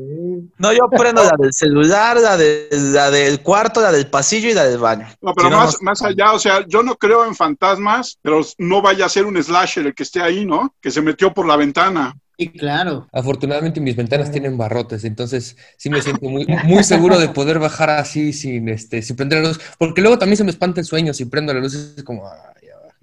No, yo prendo la del celular, la, de, la del cuarto, la del pasillo y la del baño. No, pero más, más allá, o sea, yo no creo en fantasmas, pero no vaya a ser un slasher el que esté ahí, ¿no? Que se metió por la ventana. Sí, claro. Afortunadamente mis ventanas tienen barrotes, entonces sí me siento muy, muy seguro de poder bajar así sin, este, sin prender la luz, porque luego también se me espanta el sueño si prendo la luz, es como,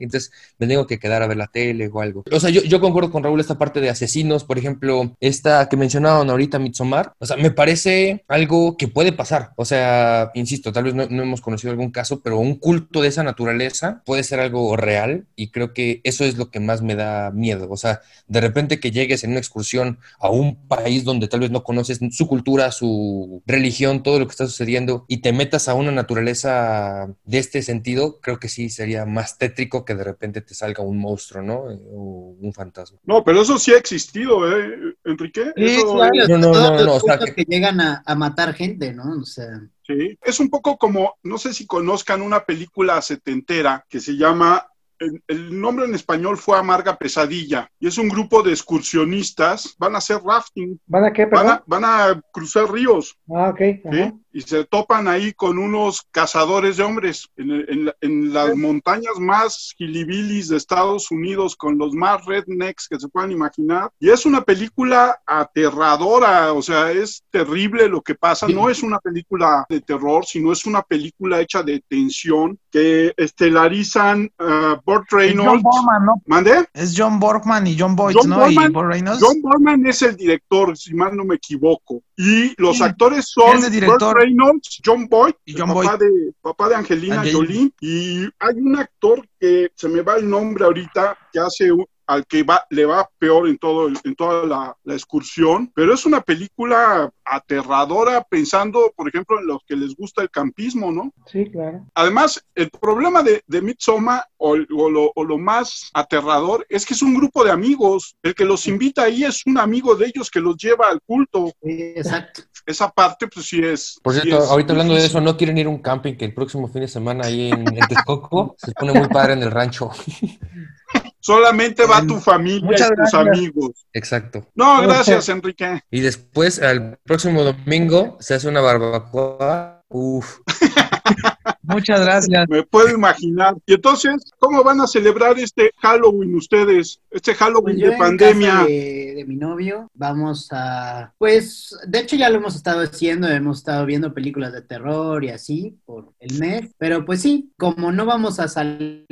entonces me tengo que quedar a ver la tele o algo. O sea, yo, yo concuerdo con Raúl esta parte de asesinos, por ejemplo, esta que mencionaban ahorita, Midsommar. O sea, me parece algo que puede pasar. O sea, insisto, tal vez no, no hemos conocido algún caso, pero un culto de esa naturaleza puede ser algo real y creo que eso es lo que más me da miedo. O sea, de repente que llegues en una excursión a un país donde tal vez no conoces su cultura, su religión, todo lo que está sucediendo y te metas a una naturaleza de este sentido, creo que sí sería más tétrico que de repente te salga un monstruo, ¿no? Eh, o un fantasma. No, pero eso sí ha existido, ¿eh, Enrique? Sí, Eso- claro. No, no, no, no, o sea, puntos que llegan a, a matar gente, ¿no? O sea, Sí. Es un poco como, no sé si conozcan una película setentera que se llama, el, el nombre en español fue Amarga Pesadilla, y es un grupo de excursionistas, van a hacer rafting, ¿Van a qué, van a, van a cruzar ríos, Ah, ok. ¿sí? Y se topan ahí con unos cazadores de hombres en, en la- en las montañas más gilibilis de Estados Unidos, con los más rednecks que se puedan imaginar. Y es una película aterradora, o sea, es terrible lo que pasa. No es una película de terror, sino es una película hecha de tensión que estelarizan uh, Burt Es John Reynolds. Borman, ¿no? ¿Mande? Es John Borgman y John Boyd, John ¿no? Borman- y Burt Reynolds. John Borman es el director, si mal no me equivoco. Y los actores son. Burt Reynolds, John Boyd, Y el John papá, de, papá de Angelina Angelina. Jolie. Y hay un actor que se me va el nombre ahorita, que hace un- al que va, le va peor en, todo el- en toda la, la excursión, pero es una película aterradora pensando, por ejemplo, en los que les gusta el campismo, ¿no? Sí, claro. Además, el problema de, de Midsommar, o, o lo, o lo más aterrador, es que es un grupo de amigos. El que los invita ahí es un amigo de ellos que los lleva al culto. sí, exacto. Esa parte, pues sí es. Por sí cierto, es ahorita hablando de eso, ¿no quieren ir a un camping que el próximo fin de semana ahí en, en Texcoco se pone muy padre en el rancho? Solamente va tu familia Muchas y tus gracias. amigos. Exacto. No, gracias, Enrique. Y después, al próximo domingo, se hace una barbacoa. Uf. Muchas gracias. Me puedo imaginar. Y entonces, ¿cómo van a celebrar este Halloween ustedes? Este Halloween Pues yo de en pandemia. casa de, de mi novio vamos a, pues, de hecho ya lo hemos estado haciendo, hemos estado viendo películas de terror y así por el mes, pero pues sí, como no vamos a salir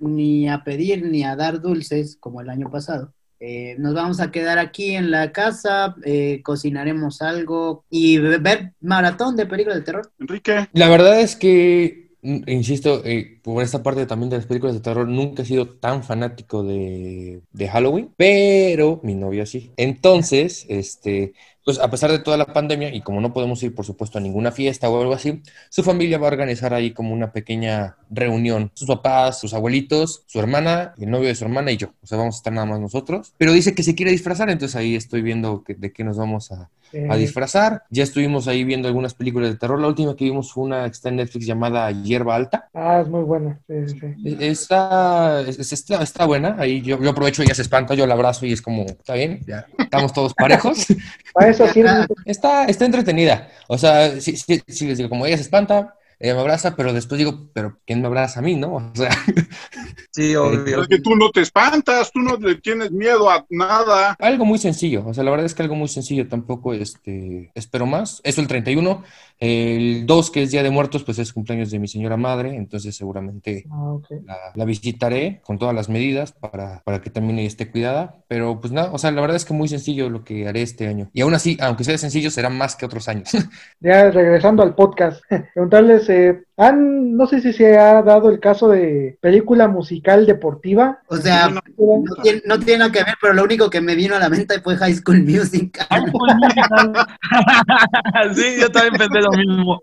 ni a pedir ni a dar dulces como el año pasado. Eh, nos vamos a quedar aquí en la casa, eh, cocinaremos algo y ver maratón de películas de terror. Enrique, La verdad es que, mm, insisto, eh, por esta parte también de las películas de terror, nunca he sido tan fanático de, de Halloween, pero mi novia sí. Entonces, este, pues a pesar de toda la pandemia y como no podemos ir, por supuesto, a ninguna fiesta o algo así, su familia va a organizar ahí como una pequeña reunión. Sus papás, sus abuelitos, su hermana, el novio de su hermana y yo. O sea, vamos a estar nada más nosotros. Pero dice que se quiere disfrazar, entonces ahí estoy viendo que- de qué nos vamos a, a disfrazar. Ya estuvimos ahí viendo algunas películas de terror. La última que vimos fue una que está en Netflix llamada Hierba Alta. ah, es muy buena. Sí, sí. E- Está, es- es- está, está buena. Ahí yo, yo aprovecho, ella se espanta, yo la abrazo y es como, está bien, ya estamos todos parejos. Para eso sirve. está, está entretenida. O sea, sí les digo, como ella se espanta, ella me abraza, pero después digo, pero ¿quién me abraza a mí, no? O sea, Sí, obvio. es que tú no te espantas, tú no le tienes miedo a nada. algo muy sencillo. O sea, la verdad es que algo muy sencillo. Tampoco este, espero más. Eso el 31. El 2, que es Día de Muertos, pues es cumpleaños de mi señora madre. Entonces seguramente Ah, la visitaré con todas las medidas para, para que también ella esté cuidada. Pero pues nada, o sea, la verdad es que muy sencillo lo que haré este año. Y aún así, aunque sea sencillo, será más que otros años. Ya regresando al podcast, preguntarles, eh, han, no sé si se ha dado el caso de película musical deportiva. O sea, no tiene, no tiene nada que ver, pero lo único que me vino a la mente fue High School Music. sí, yo también pensé lo mismo.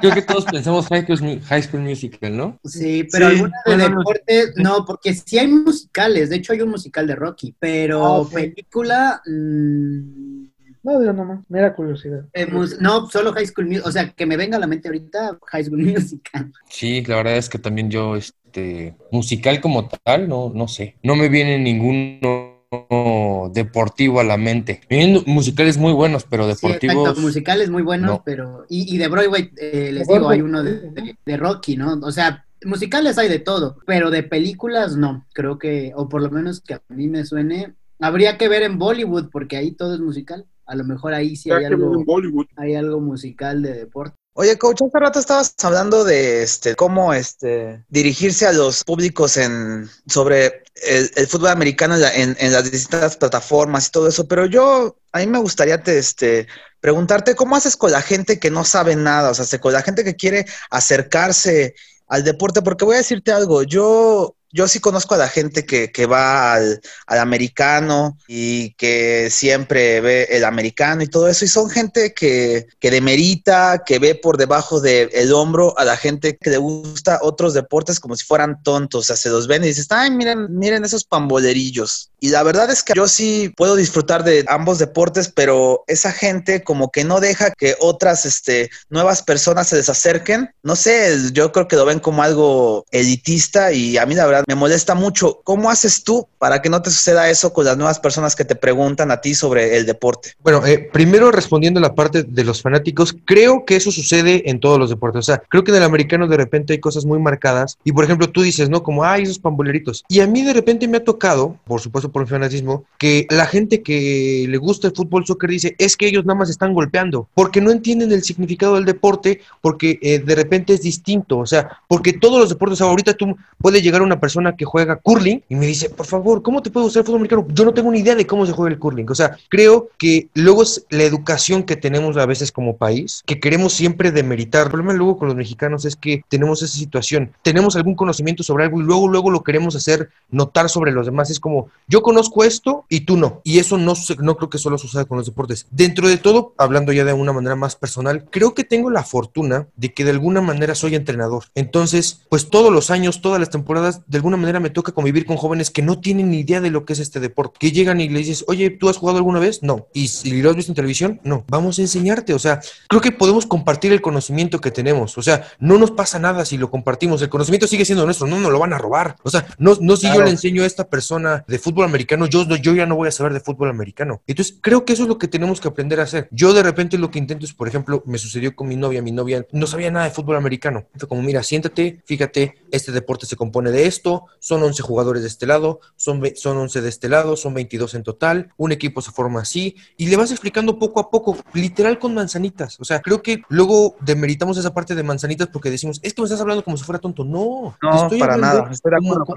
Creo que todos pensamos High School, Musical, ¿no? Sí, pero Sí, alguna de bueno, no- deporte, no, porque sí hay musicales, de hecho hay un musical de Rocky, pero Ah, película, mm, No, digo nomás, mera curiosidad. eh, mus- no, solo High School Musical, o sea, que me venga a la mente ahorita High School Musical. Sí, la verdad es que también yo, este, musical como tal, no, no sé. No me viene ninguno deportivo a la mente. Me vienen musicales muy buenos, pero Sí, deportivos. exacto, musicales muy buenos, no. pero, y, y de Broadway, eh, les digo, hay uno de, de- de Rocky, ¿no? O sea, musicales hay de todo, pero de películas no, creo que, o por lo menos que a mí me suene, habría que ver en Bollywood, porque ahí todo es musical, a lo mejor ahí sí hay algo, en Bollywood. hay algo musical de deporte. Oye, coach, hace rato estabas hablando de este cómo este dirigirse a los públicos en sobre el, el fútbol americano en, la- en- en las distintas plataformas y todo eso, pero yo a mí me gustaría te, este preguntarte cómo haces con la gente que no sabe nada, o sea, se- con la gente que quiere acercarse al deporte, porque voy a decirte algo, yo yo sí conozco a la gente que, que va al, al, americano y que siempre ve el americano y todo eso, y son gente que, que demerita, que ve por debajo del hombro a la gente que le gusta otros deportes como si fueran tontos, o sea, se los ven y dices, ay, miren, miren esos pambolerillos. Y la verdad es que yo sí puedo disfrutar de ambos deportes, pero esa gente como que no deja que otras este, nuevas personas se les acerquen. No sé, yo creo que lo ven como algo elitista y a mí la verdad me molesta mucho. ¿Cómo haces tú para que no te suceda eso con las nuevas personas que te preguntan a ti sobre el deporte? Bueno, eh, primero respondiendo a la parte de los fanáticos, creo que eso sucede en todos los deportes. O sea, creo que en el americano de repente hay cosas muy marcadas y por ejemplo tú dices, ¿no? Como, ay, esos pamboleritos. Y a mí de repente me ha tocado, por supuesto por el fanatismo, que la gente que le gusta el fútbol, soccer dice, es que ellos nada más están golpeando, porque no entienden el significado del deporte, porque eh, de repente es distinto. O sea, porque todos los deportes, ahorita tú puedes llegar una persona que juega curling y me dice, por favor, ¿cómo te puedo gustar el fútbol americano? Yo no tengo ni idea de cómo se juega el curling. O sea, creo que luego es la educación que tenemos a veces como país, que queremos siempre demeritar. El problema luego con los mexicanos es que tenemos esa situación, tenemos algún conocimiento sobre algo y luego, luego lo queremos hacer notar sobre los demás. Es como, yo conozco esto y tú no. Y eso no, no creo que solo suceda con los deportes. Dentro de todo, hablando ya de una manera más personal, creo que tengo la fortuna de que de alguna manera soy entrenador. Entonces, pues todos los años, todas las temporadas, de alguna manera me toca convivir con jóvenes que no tienen ni idea de lo que es este deporte. Que llegan y le dices, oye, ¿tú has jugado alguna vez? No. ¿Y si lo has visto en televisión? No. Vamos a enseñarte. O sea, creo que podemos compartir el conocimiento que tenemos. O sea, no nos pasa nada si lo compartimos. El conocimiento sigue siendo nuestro. No nos lo van a robar. O sea, no, no si yo le enseño a esta persona de fútbol americano, yo, yo ya no voy a saber de fútbol americano. Entonces, creo que eso es lo que tenemos que aprender a hacer. Yo de repente lo que intento es, por ejemplo, me sucedió con mi novia. Mi novia no sabía nada de fútbol americano. Fue como, mira, siéntate, fíjate, este deporte se compone de esto, son 11 jugadores de este lado, son, son 11 de este lado, son 22 en total, un equipo se forma así, y le vas explicando poco a poco, literal con manzanitas. O sea, creo que luego demeritamos esa parte de manzanitas porque decimos, es que me estás hablando como si fuera tonto. No, no te estoy para nada.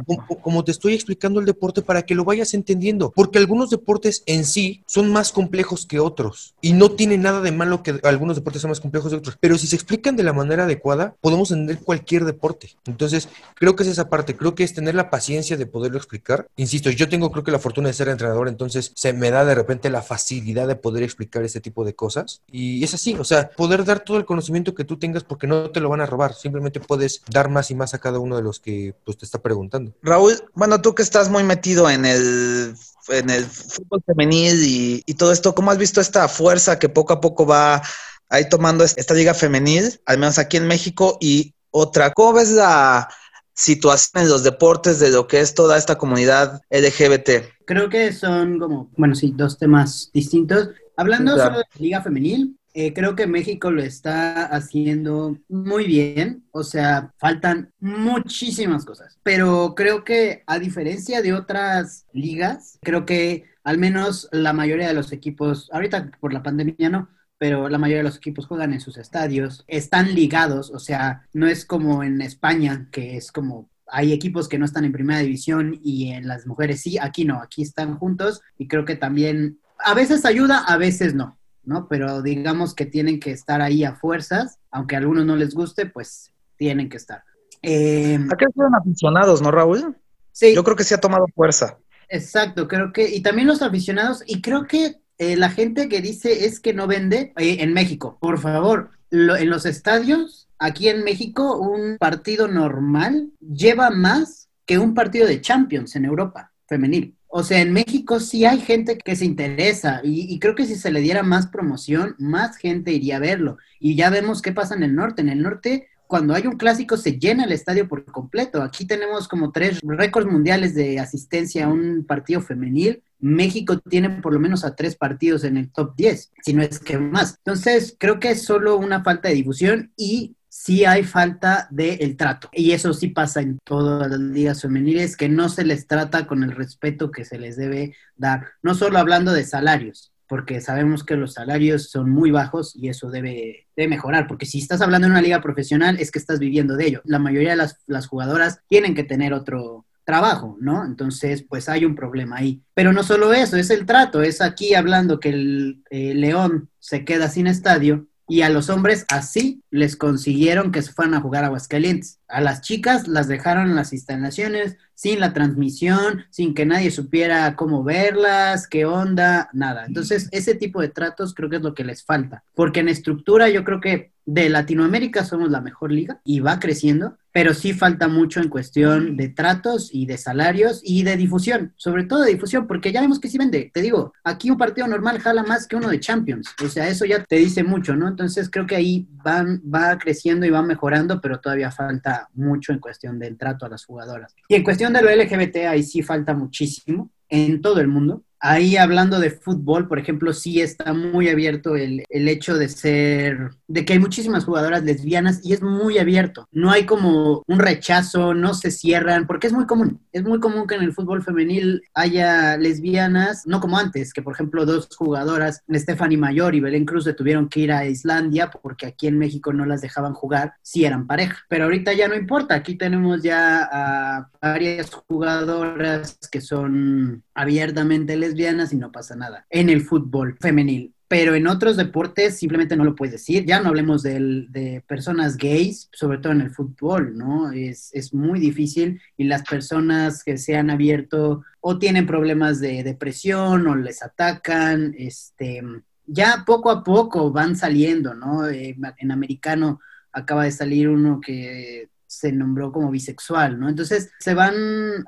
Como, como, te estoy explicando el deporte para que lo vayas entendiendo, porque algunos deportes en sí son más complejos que otros, y no tiene nada de malo que algunos deportes sean más complejos que otros, pero si se explican de la manera adecuada, podemos entender cualquier deporte. Entonces, creo que es esa parte, creo que es tener la paciencia de poderlo explicar. Insisto, yo tengo creo que la fortuna de ser entrenador, entonces se me da de repente la facilidad de poder explicar este tipo de cosas. Y es así, o sea, poder dar todo el conocimiento que tú tengas porque no te lo van a robar, simplemente puedes dar más y más a cada uno de los que pues, te está preguntando. Raúl, bueno, tú que estás muy metido en el en el fútbol femenil y, y todo esto, ¿cómo has visto esta fuerza que poco a poco va ahí tomando esta liga femenil, al menos aquí en México, y otra, ¿cómo ves la situación en los deportes de lo que es toda esta comunidad LGBT? Creo que son como, bueno, sí, dos temas distintos. Hablando claro. solo de liga femenil, eh, creo que México lo está haciendo muy bien, o sea, faltan muchísimas cosas, pero creo que a diferencia de otras ligas, creo que al menos la mayoría de los equipos, ahorita por la pandemia no, pero la mayoría de los equipos juegan en sus estadios, están ligados, o sea, no es como en España, que es como hay equipos que no están en primera división y en las mujeres sí, aquí no, aquí están juntos y creo que también a veces ayuda, a veces no. ¿no? Pero digamos que tienen que estar ahí a fuerzas, aunque a algunos no les guste, pues tienen que estar. Eh, Acá aficionados, ¿no, Raúl? Sí. Yo creo que sí ha tomado fuerza. Exacto, creo que, y también los aficionados, y creo que eh, la gente que dice es que no vende eh, en México, por favor, lo, en los estadios, aquí en México, un partido normal lleva más que un partido de Champions en Europa, femenil. O sea, en México sí hay gente que se interesa y, y, creo que si se le diera más promoción, más gente iría a verlo. Y ya vemos qué pasa en el norte. En el norte, cuando hay un clásico, se llena el estadio por completo. Aquí tenemos como tres récords mundiales de asistencia a un partido femenil. México tiene por lo menos a tres partidos en el top 10, si no es que más. Entonces, creo que es solo una falta de difusión y sí hay falta del el trato. Y eso sí pasa en todas las ligas femeniles, que no se les trata con el respeto que se les debe dar. No solo hablando de salarios, porque sabemos que los salarios son muy bajos y eso debe, debe mejorar, porque si estás hablando en una liga profesional es que estás viviendo de ello. La mayoría de las, jugadoras tienen que tener otro, trabajo, ¿no? Entonces, pues hay un problema ahí. Pero no solo eso, es el trato, es aquí hablando que el eh, León se queda sin estadio y a los hombres así les consiguieron que se fueran a jugar a Aguascalientes. A las chicas las dejaron en las instalaciones sin la transmisión, sin que nadie supiera cómo verlas, qué onda, nada. Entonces, ese tipo de tratos creo que es lo que les falta, porque en estructura yo creo que de Latinoamérica somos la mejor liga y va creciendo, pero sí falta mucho en cuestión de tratos y de salarios y de difusión, sobre todo de difusión, porque ya vemos que sí vende. Te digo, aquí un partido normal jala más que uno de Champions, o sea, eso ya te dice mucho, ¿no? Entonces creo que ahí van, va creciendo y va mejorando, pero todavía falta mucho en cuestión del trato a las jugadoras. Y en cuestión de lo LGBT, ahí sí falta muchísimo en todo el mundo. Ahí hablando de fútbol, por ejemplo, sí está muy abierto el, el, hecho de ser, de que hay muchísimas jugadoras lesbianas y es muy abierto. No hay como un rechazo, no se cierran, porque es muy común. Es muy común que en el fútbol femenil haya lesbianas, no como antes, que por ejemplo dos jugadoras, Stephanie Mayor y Belén Cruz, se tuvieron que ir a Islandia porque aquí en México no las dejaban jugar si eran pareja. Pero ahorita ya no importa, aquí tenemos ya a varias jugadoras que son abiertamente lesbianas y no pasa nada en el fútbol femenil. Pero en otros deportes simplemente no lo puedes decir. Ya no hablemos de, de personas gays, sobre todo en el fútbol, ¿no? Es, es, muy difícil y las personas que se han abierto o tienen problemas de depresión o les atacan, este, ya poco a poco van saliendo, ¿no? Eh, en americano acaba de salir uno que se nombró como bisexual, ¿no? Entonces se van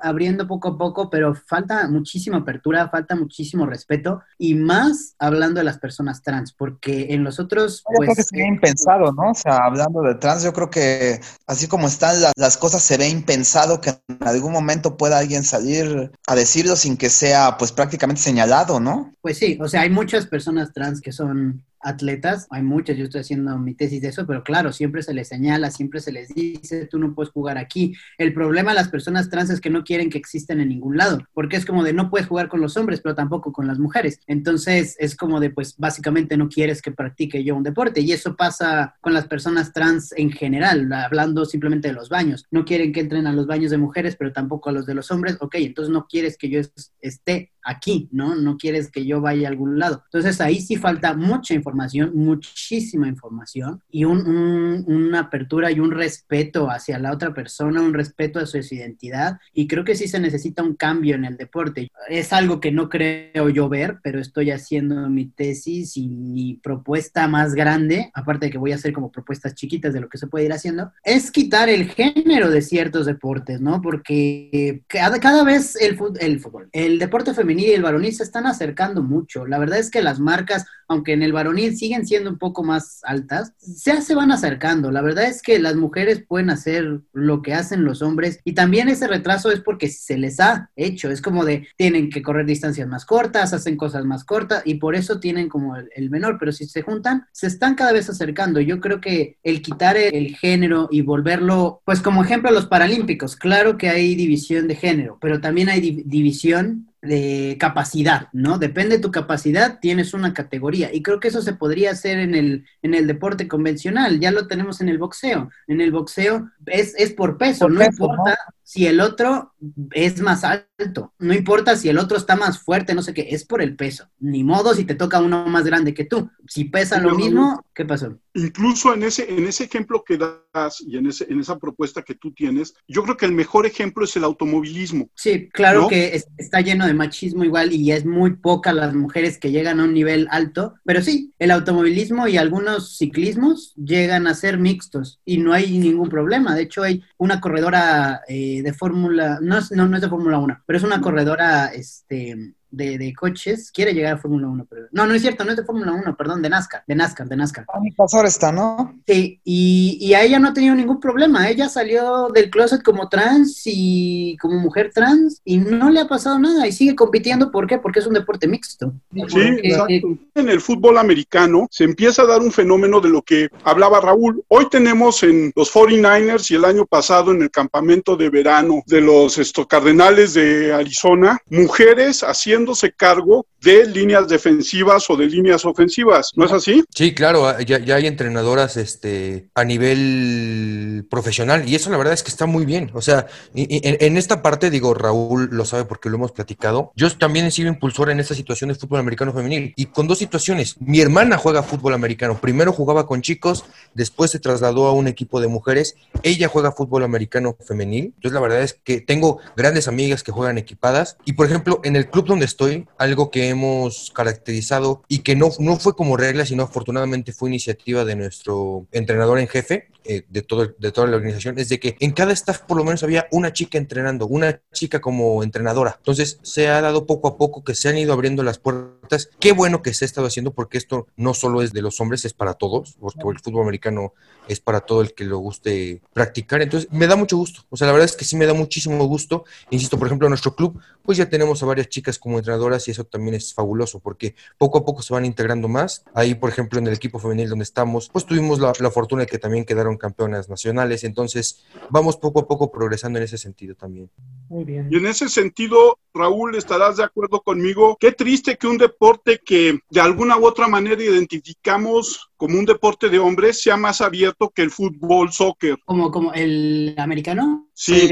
abriendo poco a poco, pero falta muchísima apertura, falta muchísimo respeto y más hablando de las personas trans, porque en los otros... Yo creo que se ve impensado, ¿no? O sea, hablando de trans, yo creo que así como están las, las cosas, se ve impensado que en algún momento pueda alguien salir a decirlo sin que sea pues prácticamente señalado, ¿no? Pues sí, o sea, hay muchas personas trans que son atletas, hay muchas, yo estoy haciendo mi tesis de eso, pero claro, siempre se les señala, siempre se les dice, tú no puedes jugar aquí. El problema de las personas trans es que no quieren que existen en ningún lado, porque es como de no puedes jugar con los hombres, pero tampoco con las mujeres. Entonces es como de, pues básicamente no quieres que practique yo un deporte, y eso pasa con las personas trans en general, hablando simplemente de los baños. No quieren que entren a los baños de mujeres, pero tampoco a los de los hombres, ok, entonces no quieres que yo esté aquí, ¿no? No quieres que yo vaya a algún lado. Entonces ahí sí falta mucha información, muchísima información y una apertura y un respeto hacia la otra persona, un respeto a su identidad y creo que sí se necesita un cambio en el deporte. Es algo que no creo yo ver, pero estoy haciendo mi tesis y mi propuesta más grande, aparte de que voy a hacer como propuestas chiquitas de lo que se puede ir haciendo, es quitar el género de ciertos deportes, ¿no? Porque cada, cada vez el, el fútbol, el deporte femenino y el varonil se están acercando mucho. La verdad es que las marcas, aunque en el varonil siguen siendo un poco más altas, ya se van acercando. La verdad es que las mujeres pueden hacer lo que hacen los hombres y también ese retraso es porque se les ha hecho. Es como de tienen que correr distancias más cortas, hacen cosas más cortas y por eso tienen como el, menor. Pero si se juntan, se están cada vez acercando. Yo creo que el quitar el, género y volverlo, pues como ejemplo, los paralímpicos, claro que hay división de género, pero también hay di división de capacidad, ¿no? Depende de tu capacidad, tienes una categoría. Y creo que eso se podría hacer en el, en el deporte convencional. Ya lo tenemos en el boxeo. En el boxeo es, es por peso, por no peso, importa ¿no? Si el otro es más alto, no importa si el otro está más fuerte, no sé qué, es por el peso. Ni modo si te toca uno más grande que tú. Si pesa lo mismo, ¿qué pasó? Incluso en ese, en ese ejemplo que das y en, ese, en esa propuesta que tú tienes, yo creo que el mejor ejemplo es el automovilismo. Sí, claro ¿no? que es, está lleno de machismo igual y es muy poca las mujeres que llegan a un nivel alto, pero sí, el automovilismo y algunos ciclismos llegan a ser mixtos y no hay ningún problema. De hecho, hay una corredora eh, de Fórmula, no, no, no es de Fórmula 1, pero es una corredora este, de, de, coches, quiere llegar a Fórmula 1. Pero... No, no es cierto, no es de Fórmula 1, perdón, de NASCAR, de NASCAR, de NASCAR. A mi pasor está, ¿no? Sí, y, y, a ella no ha tenido ningún problema. Ella salió del closet como trans y como mujer trans y no le ha pasado nada y sigue compitiendo. ¿Por qué? Porque es un deporte mixto. Sí, Porque, exacto. En el fútbol americano se empieza a dar un fenómeno de lo que hablaba Raúl. Hoy tenemos en los 49ers y el año pasado en el campamento de verano de los esto, Cardenales de Arizona, mujeres haciendo haciéndose cargo de líneas defensivas o de líneas ofensivas, ¿no es así? Sí, claro, ah, ya, hay entrenadoras este, a nivel profesional y eso la verdad es que está muy bien. O sea, en, esta parte, digo, Raúl lo sabe porque lo hemos platicado, yo también he sido impulsor en esta situación de fútbol americano femenil y con dos situaciones. Mi hermana juega fútbol americano, primero jugaba con chicos, después se trasladó a un equipo de mujeres, ella juega fútbol americano femenil, entonces la verdad es que tengo grandes amigas que juegan equipadas y por ejemplo en el club donde estoy, algo que hemos caracterizado y que no, no fue como regla, sino afortunadamente fue iniciativa de nuestro entrenador en jefe, eh, de, todo, de toda la organización, es de que en cada staff por lo menos había una chica entrenando, una chica como entrenadora. Entonces se ha dado poco a poco que se han ido abriendo las puertas. Qué bueno que se ha estado haciendo porque esto no solo es de los hombres, es para todos, porque el fútbol americano es para todo el que lo guste practicar. Entonces me da mucho gusto. O sea, la verdad es que sí me da muchísimo gusto. Insisto, por ejemplo, en nuestro club, pues ya tenemos a varias chicas como entrenadoras y eso también es fabuloso porque poco a poco se van integrando más. Ahí, por ejemplo, en el equipo femenil donde estamos, pues tuvimos la, la fortuna de que también quedaron campeonas nacionales. Entonces, vamos poco a poco progresando en ese sentido también. Muy bien. Y en ese sentido, Raúl, estarás de acuerdo conmigo. Qué triste que un deporte que de alguna u otra manera identificamos como un deporte de hombres sea más abierto que el fútbol, soccer. ¿Como, como el americano? Sí.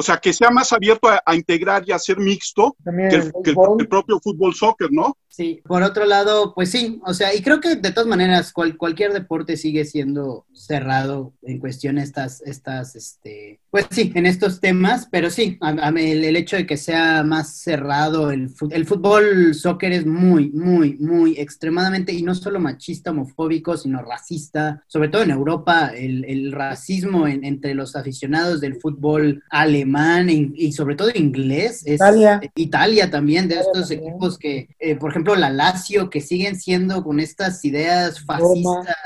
O sea, que sea más abierto a, integrar y a ser mixto que, el, propio fútbol soccer, ¿no? Sí, por otro lado, pues sí, o sea, y creo que de todas maneras cualquier deporte sigue siendo cerrado en cuestión estas, estas, este, pues sí, en estos temas, pero sí, el, hecho de que sea más cerrado, el, el fútbol soccer es muy, muy, muy extremadamente, y no solo machista, homofóbico, sino racista, sobre todo en Europa, el, el racismo entre los aficionados del fútbol alemán y sobre todo inglés. Es Italia. Italia también, de estos equipos que, eh, por ejemplo, la Lazio, que siguen siendo con estas ideas fascistas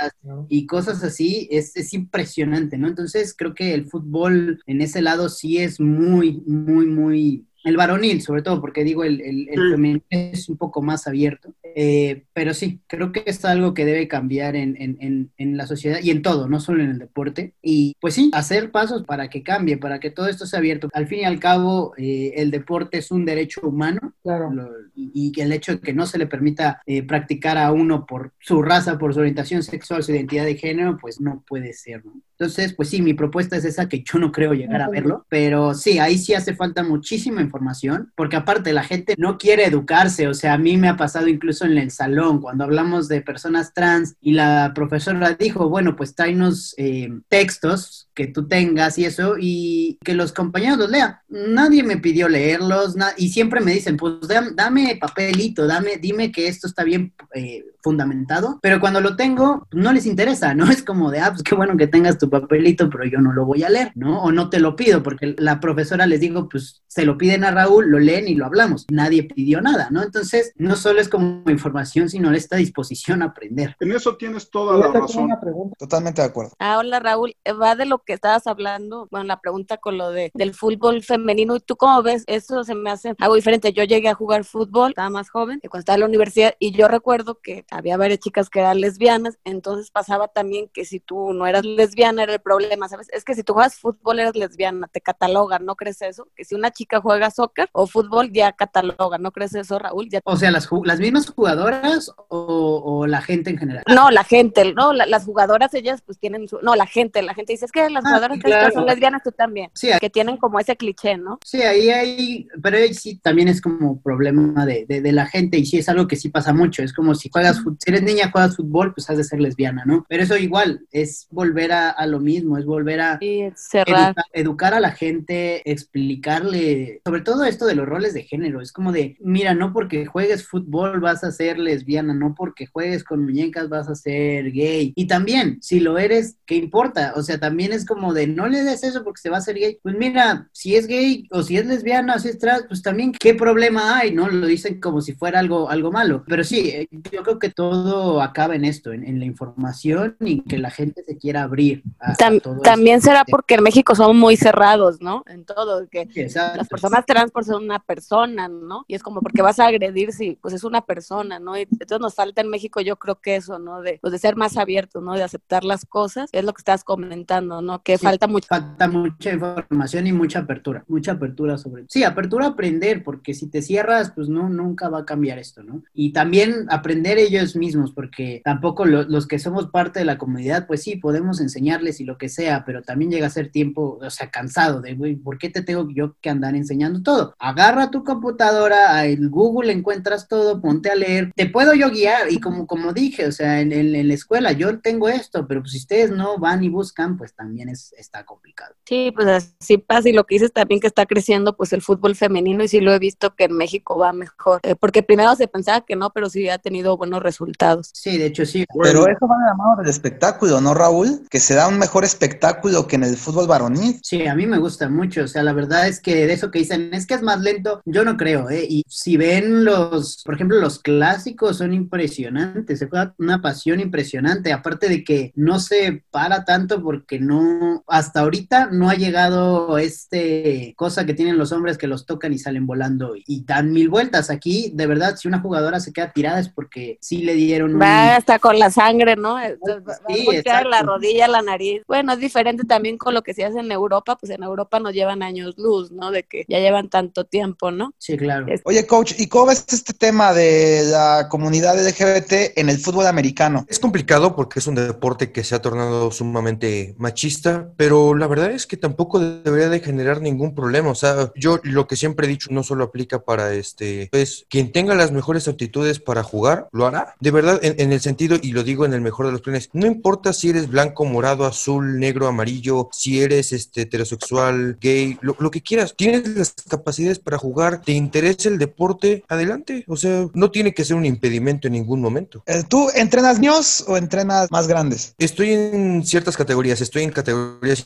y cosas así, es, es impresionante, ¿no? Entonces creo que el fútbol en ese lado sí es muy, muy, muy el varonil, sobre todo, porque digo, el, el, femenino es un poco más abierto. Eh, pero sí, creo que es algo que debe cambiar en, en, en, la sociedad y en todo, no solo en el deporte. Y pues sí, hacer pasos para que cambie, para que todo esto sea abierto. Al fin y al cabo, eh, el deporte es un derecho humano. Claro. y, que el hecho de que no se le permita eh, practicar a uno por su raza, por su orientación sexual, su identidad de género, pues no puede ser, ¿no? Entonces, pues sí, mi propuesta es esa que yo no creo llegar a verlo, pero sí, ahí sí hace falta muchísima información, porque aparte la gente no quiere educarse, o sea, a mí me ha pasado incluso en el salón, cuando hablamos de personas trans y la profesora dijo, bueno, pues tráenos eh, textos que tú tengas y eso, y que los compañeros los lean. Nadie me pidió leerlos, y siempre me dicen, pues dame, papelito, dame, dime que esto está bien eh, fundamentado, pero cuando lo tengo, no les interesa, ¿no? Es como de, ah, pues qué bueno que tengas tu papelito, pero yo no lo voy a leer, ¿no? O no te lo pido, porque la profesora les digo, pues se lo piden a Raúl, lo leen y lo hablamos. Nadie pidió nada, ¿no? Entonces, no solo es como información, sino esta disposición a aprender. En eso tienes toda la razón. Totalmente de acuerdo. Ah, hola Raúl, va de lo que estabas hablando, bueno, la pregunta con lo de, del fútbol femenino, ¿y tú cómo ves? Eso se me hace algo diferente. Yo llegué a jugar fútbol, estaba más joven, cuando estaba en la universidad, y yo recuerdo que había varias chicas que eran lesbianas, entonces pasaba también que si tú no eras lesbiana era el problema, ¿sabes? Es que si tú juegas fútbol eres lesbiana, te catalogan, ¿no crees eso? Que si una chica juega soccer o fútbol ya cataloga, ¿no crees eso, Raúl? Ya... O sea, las, las mismas jugadoras o, la gente en general. No, la gente, no, las jugadoras ellas pues tienen su, no, la gente, la gente dice, es que las ah, jugadoras que son lesbianas tú también, sí, que tienen como ese cliché, ¿no? Sí, ahí hay, pero ahí sí también es como problema de, de, la gente y sí es algo que sí pasa mucho, es como si juegas, si eres niña, juegas fútbol, pues has de ser lesbiana, ¿no? Pero eso igual, es volver a, a lo mismo, es volver a educar, a la gente, explicarle, sobre todo esto de los roles de género, es como de, mira, no porque juegues fútbol vas a ser lesbiana, no porque juegues con muñecas vas a ser gay. Y también, si lo eres, ¿qué importa? O sea, también es como de, no le des eso porque se va a ser gay. Pues mira, si es gay o si es lesbiana si es trans, pues también, ¿qué problema hay? ¿No? Lo dicen como si fuera algo, algo malo. Pero sí, eh, yo creo que todo acaba en esto, en, la información y que la gente se quiera abrir. A, también será porque en México somos muy cerrados, ¿no? En todo, que las personas trans por ser una persona, ¿no? Y es como porque vas a agredir si pues es una persona, ¿no? Y entonces nos falta en México yo creo que eso, ¿no? De, pues, de ser más abiertos, ¿no? De aceptar las cosas, es lo que estás comentando, ¿no? Que falta mucho. Falta mucha información y mucha apertura, mucha apertura sobre... Sí, apertura a aprender, porque si te cierras, pues no, nunca va a cambiar esto, ¿no? Y también aprender ellos mismos, porque tampoco los que somos parte de la comunidad, pues sí, podemos enseñarles y lo que sea, pero también llega a ser tiempo, o sea, cansado de, güey, ¿por qué te tengo yo que andar enseñando todo? Agarra tu computadora, el Google encuentras todo, ponte a leer, te puedo yo guiar y como, como dije, o sea, en, en, la escuela yo tengo esto, pero pues si ustedes no van y buscan, pues también es, está complicado. Sí, pues así pasa y lo que dices también que está creciendo pues el fútbol femenino y sí lo he visto que en México va mejor, eh, porque primero se pensaba que no, pero sí ha tenido buenos resultados. Sí, de hecho sí. Pero eso va de la mano del espectáculo, ¿no, Raúl? Que se da un mejor espectáculo que en el fútbol varonil. Sí, a mí me gusta mucho, o sea, la verdad es que de eso que dicen, es que es más lento, yo no creo, ¿eh? Y si ven los, por ejemplo, los clásicos son impresionantes, se juega una pasión impresionante, aparte de que no se para tanto porque no, hasta ahorita no ha llegado este cosa que tienen los hombres que los tocan y salen volando y dan mil vueltas. Aquí, de verdad, si una jugadora se queda tirada es porque sí le dieron Va hasta con la sangre, ¿no? sí, va la rodilla, la nariz. Bueno, es diferente también con lo que se hace en Europa, pues en Europa nos llevan años luz, ¿no? De que ya llevan tanto tiempo, ¿no? Sí, claro. Oye, coach, ¿y cómo ves este tema de la comunidad LGBT en el fútbol americano? Es complicado porque es un deporte que se ha tornado sumamente machista, pero la verdad es que tampoco debería de generar ningún problema. O sea, yo lo que siempre he dicho no solo aplica para este, pues quien tenga las mejores aptitudes para jugar, lo hará. De verdad, en, el sentido, y lo digo en el mejor de los planes, no importa si eres blanco, morado, azul, negro, amarillo, si eres este, heterosexual, gay, lo, lo que quieras, tienes las capacidades para jugar, te interesa el deporte, adelante. O sea, no tiene que ser un impedimento en ningún momento. Eh, ¿Tú entrenas niños o entrenas más grandes? Estoy en ciertas categorías, estoy en categorías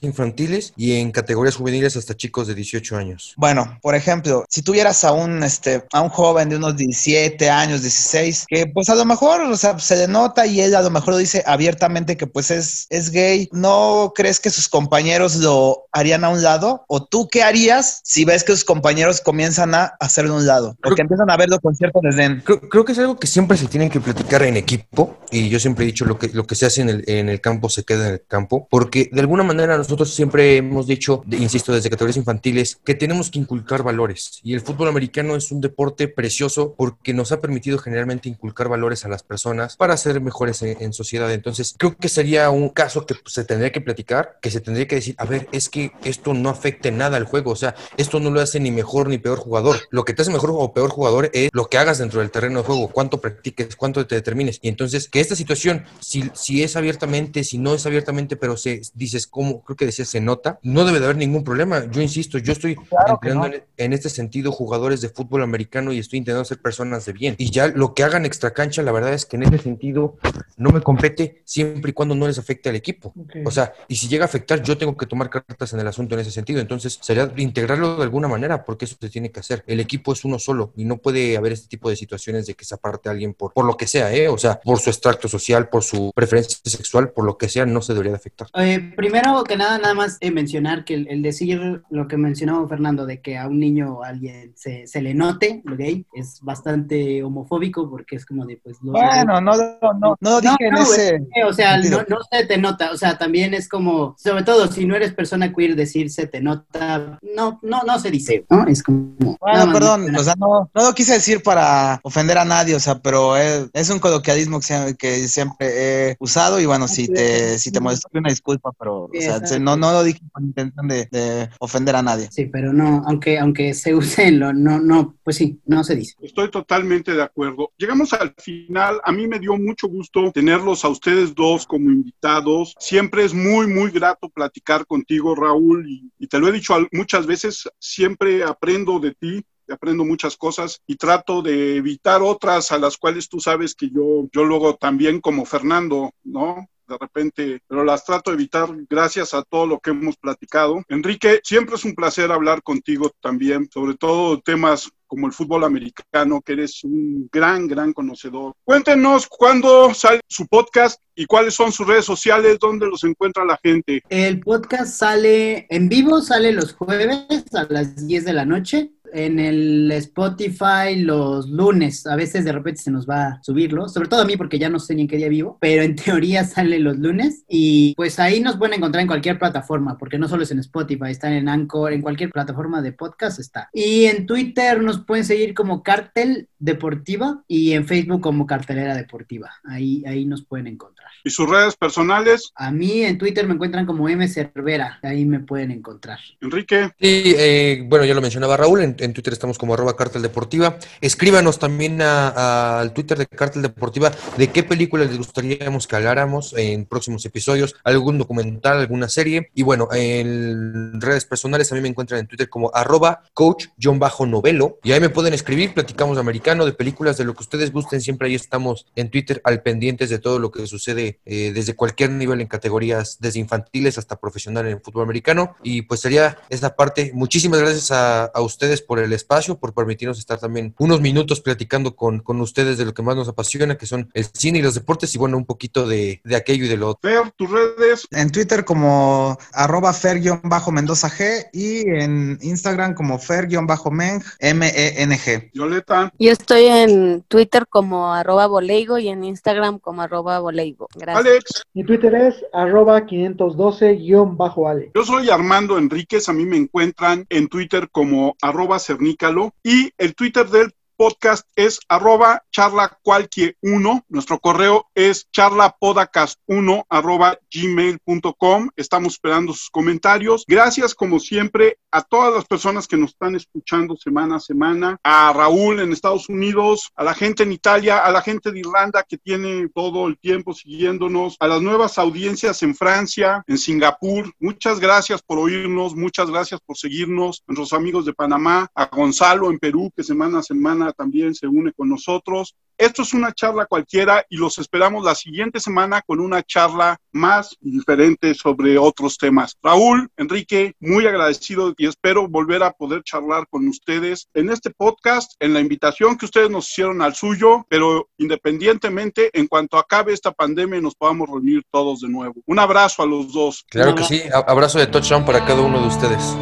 infantiles y en categorías juveniles hasta chicos de 18 años. Bueno, por ejemplo, si tuvieras a un, este, a un joven de unos 17 años, 16, que pues a lo mejor, o sea, se le nota y él a lo mejor lo dice abiertamente que pues es, es gay, ¿no crees que sus compañeros lo harían a un lado? ¿O tú qué harías si ves que sus compañeros comienzan a hacerlo a un lado? O que empiezan a verlo con cierto desdén. Creo, que es algo que siempre se tienen que platicar en equipo y yo siempre he dicho lo que, lo que se hace en el, en el campo se queda en el campo, porque de alguna manera nosotros siempre hemos dicho, insisto, desde categorías infantiles, que tenemos que inculcar valores y el fútbol americano es un deporte precioso porque nos ha permitido generalmente inculcar valores a las personas para ser mejores en, sociedad. Entonces, creo que sería un caso que se tendría que platicar, que se tendría que decir, a ver, es que esto no afecte nada al juego, o sea, esto no lo hace ni mejor ni peor jugador. Lo que te hace mejor o peor jugador es lo que hagas dentro del terreno de juego, cuánto practiques, cuánto te determines. Y entonces, que esta situación, si, si es abiertamente, si no es abiertamente, pero se dices, como creo que decías, se nota, no debe de haber ningún problema. Yo insisto, yo estoy entrenando en, este sentido jugadores de fútbol americano y estoy intentando ser personas de bien. Y ya lo que hagan extra cancha, la verdad es que en ese sentido no me compete siempre y cuando no les afecte al equipo. O sea, y si llega a afectar, yo tengo que tomar cartas en el asunto en ese sentido. Entonces, sería integrarlo de alguna manera, porque eso se tiene que hacer. El equipo es uno solo y no puede haber este tipo de situaciones de que se aparte a alguien por, por lo que sea, ¿eh? O sea, por su extracto social, por su preferencia sexual, por lo que sea, no se debería de afectar. Eh, primero que nada, nada más eh, mencionar que el, decir lo que mencionó Fernando de que a un niño o a alguien se, se, le note lo gay es bastante homofóbico porque es como de pues bueno no no no no dije en ese o sea no, no, se te nota o sea también es como sobre todo si no eres persona queer decir se te nota no no no se dice no es como bueno perdón o sea no no lo quise decir para ofender a nadie o sea pero es, es un coloquialismo que, que, siempre he usado y bueno si te si te molestó una disculpa pero o sea, no no lo dije con intención de, de, ofender a nadie. Sí pero no aunque aunque se use lo no no pues sí no se dice. Estoy totalmente de acuerdo. Llegamos al final. A mí me dio mucho gusto tenerlos a ustedes dos como invitados. Siempre es muy, muy grato platicar contigo, Raúl, y, te lo he dicho muchas veces, siempre aprendo de ti, aprendo muchas cosas y trato de evitar otras a las cuales tú sabes que yo, yo luego también como Fernando, ¿no? De repente, pero las trato de evitar gracias a todo lo que hemos platicado. Enrique, siempre es un placer hablar contigo también, sobre todo temas como el fútbol americano, que eres un gran, gran conocedor. Cuéntenos cuándo sale su podcast y cuáles son sus redes sociales, dónde los encuentra la gente. El podcast sale en vivo, sale los jueves a las 10 de la noche en el Spotify los lunes. A veces de repente se nos va a subirlo, sobre todo a mí porque ya no sé ni en qué día vivo, pero en teoría sale los lunes y pues ahí nos pueden encontrar en cualquier plataforma, porque no solo es en Spotify, están en Anchor, en cualquier plataforma de podcast está. Y en Twitter nos pueden seguir como Cartel Deportiva y en Facebook como Cartelera Deportiva. Ahí, ahí nos pueden encontrar. ¿Y sus redes personales? A mí en Twitter me encuentran como M Cervera, ahí me pueden encontrar. Enrique. Sí, eh, bueno, ya lo mencionaba Raúl, en, en Twitter estamos como arroba Cartel Deportiva. Escríbanos también al Twitter de Cartel Deportiva de qué películas les gustaría que habláramos en próximos episodios, algún documental, alguna serie. Y bueno, en redes personales también me encuentran en Twitter como arroba coach-novelo. Y ahí me pueden escribir, platicamos de americano, de películas, de lo que ustedes gusten. Siempre ahí estamos en Twitter al pendientes de todo lo que sucede eh, desde cualquier nivel en categorías, desde infantiles hasta profesional en el fútbol americano. Y pues sería esta parte. Muchísimas gracias a, a ustedes por el espacio, por permitirnos estar también unos minutos platicando con, con ustedes de lo que más nos apasiona, que son el cine y los deportes, y bueno, un poquito de, de aquello y de lo otro. Fer, tus redes. En Twitter como arroba fer-mendoza G y en Instagram como fer-meng, M-E-N-G. Violeta. Yo estoy en Twitter como arroba boleigo y en Instagram como arroba boleigo. Gracias. Alex. Mi Twitter es arroba 512-ale. Yo soy Armando Enríquez, a mí me encuentran en Twitter como arroba cernícalo y el Twitter del podcast es arroba charla cualquier uno. Nuestro correo es charlapodcast1 arroba gmail.com. Estamos esperando sus comentarios. Gracias como siempre a todas las personas que nos están escuchando semana a semana, a Raúl en Estados Unidos, a la gente en Italia, a la gente de Irlanda que tiene todo el tiempo siguiéndonos, a las nuevas audiencias en Francia, en Singapur. Muchas gracias por oírnos, muchas gracias por seguirnos, a nuestros amigos de Panamá, a Gonzalo en Perú que semana a semana también se une con nosotros. Esto es una charla cualquiera y los esperamos la siguiente semana con una charla más diferente sobre otros temas. Raúl, Enrique, muy agradecido y espero volver a poder charlar con ustedes en este podcast, en la invitación que ustedes nos hicieron al suyo, pero independientemente, en cuanto acabe esta pandemia, nos podamos reunir todos de nuevo. Un abrazo a los dos. Claro que sí, abrazo de touchdown para cada uno de ustedes.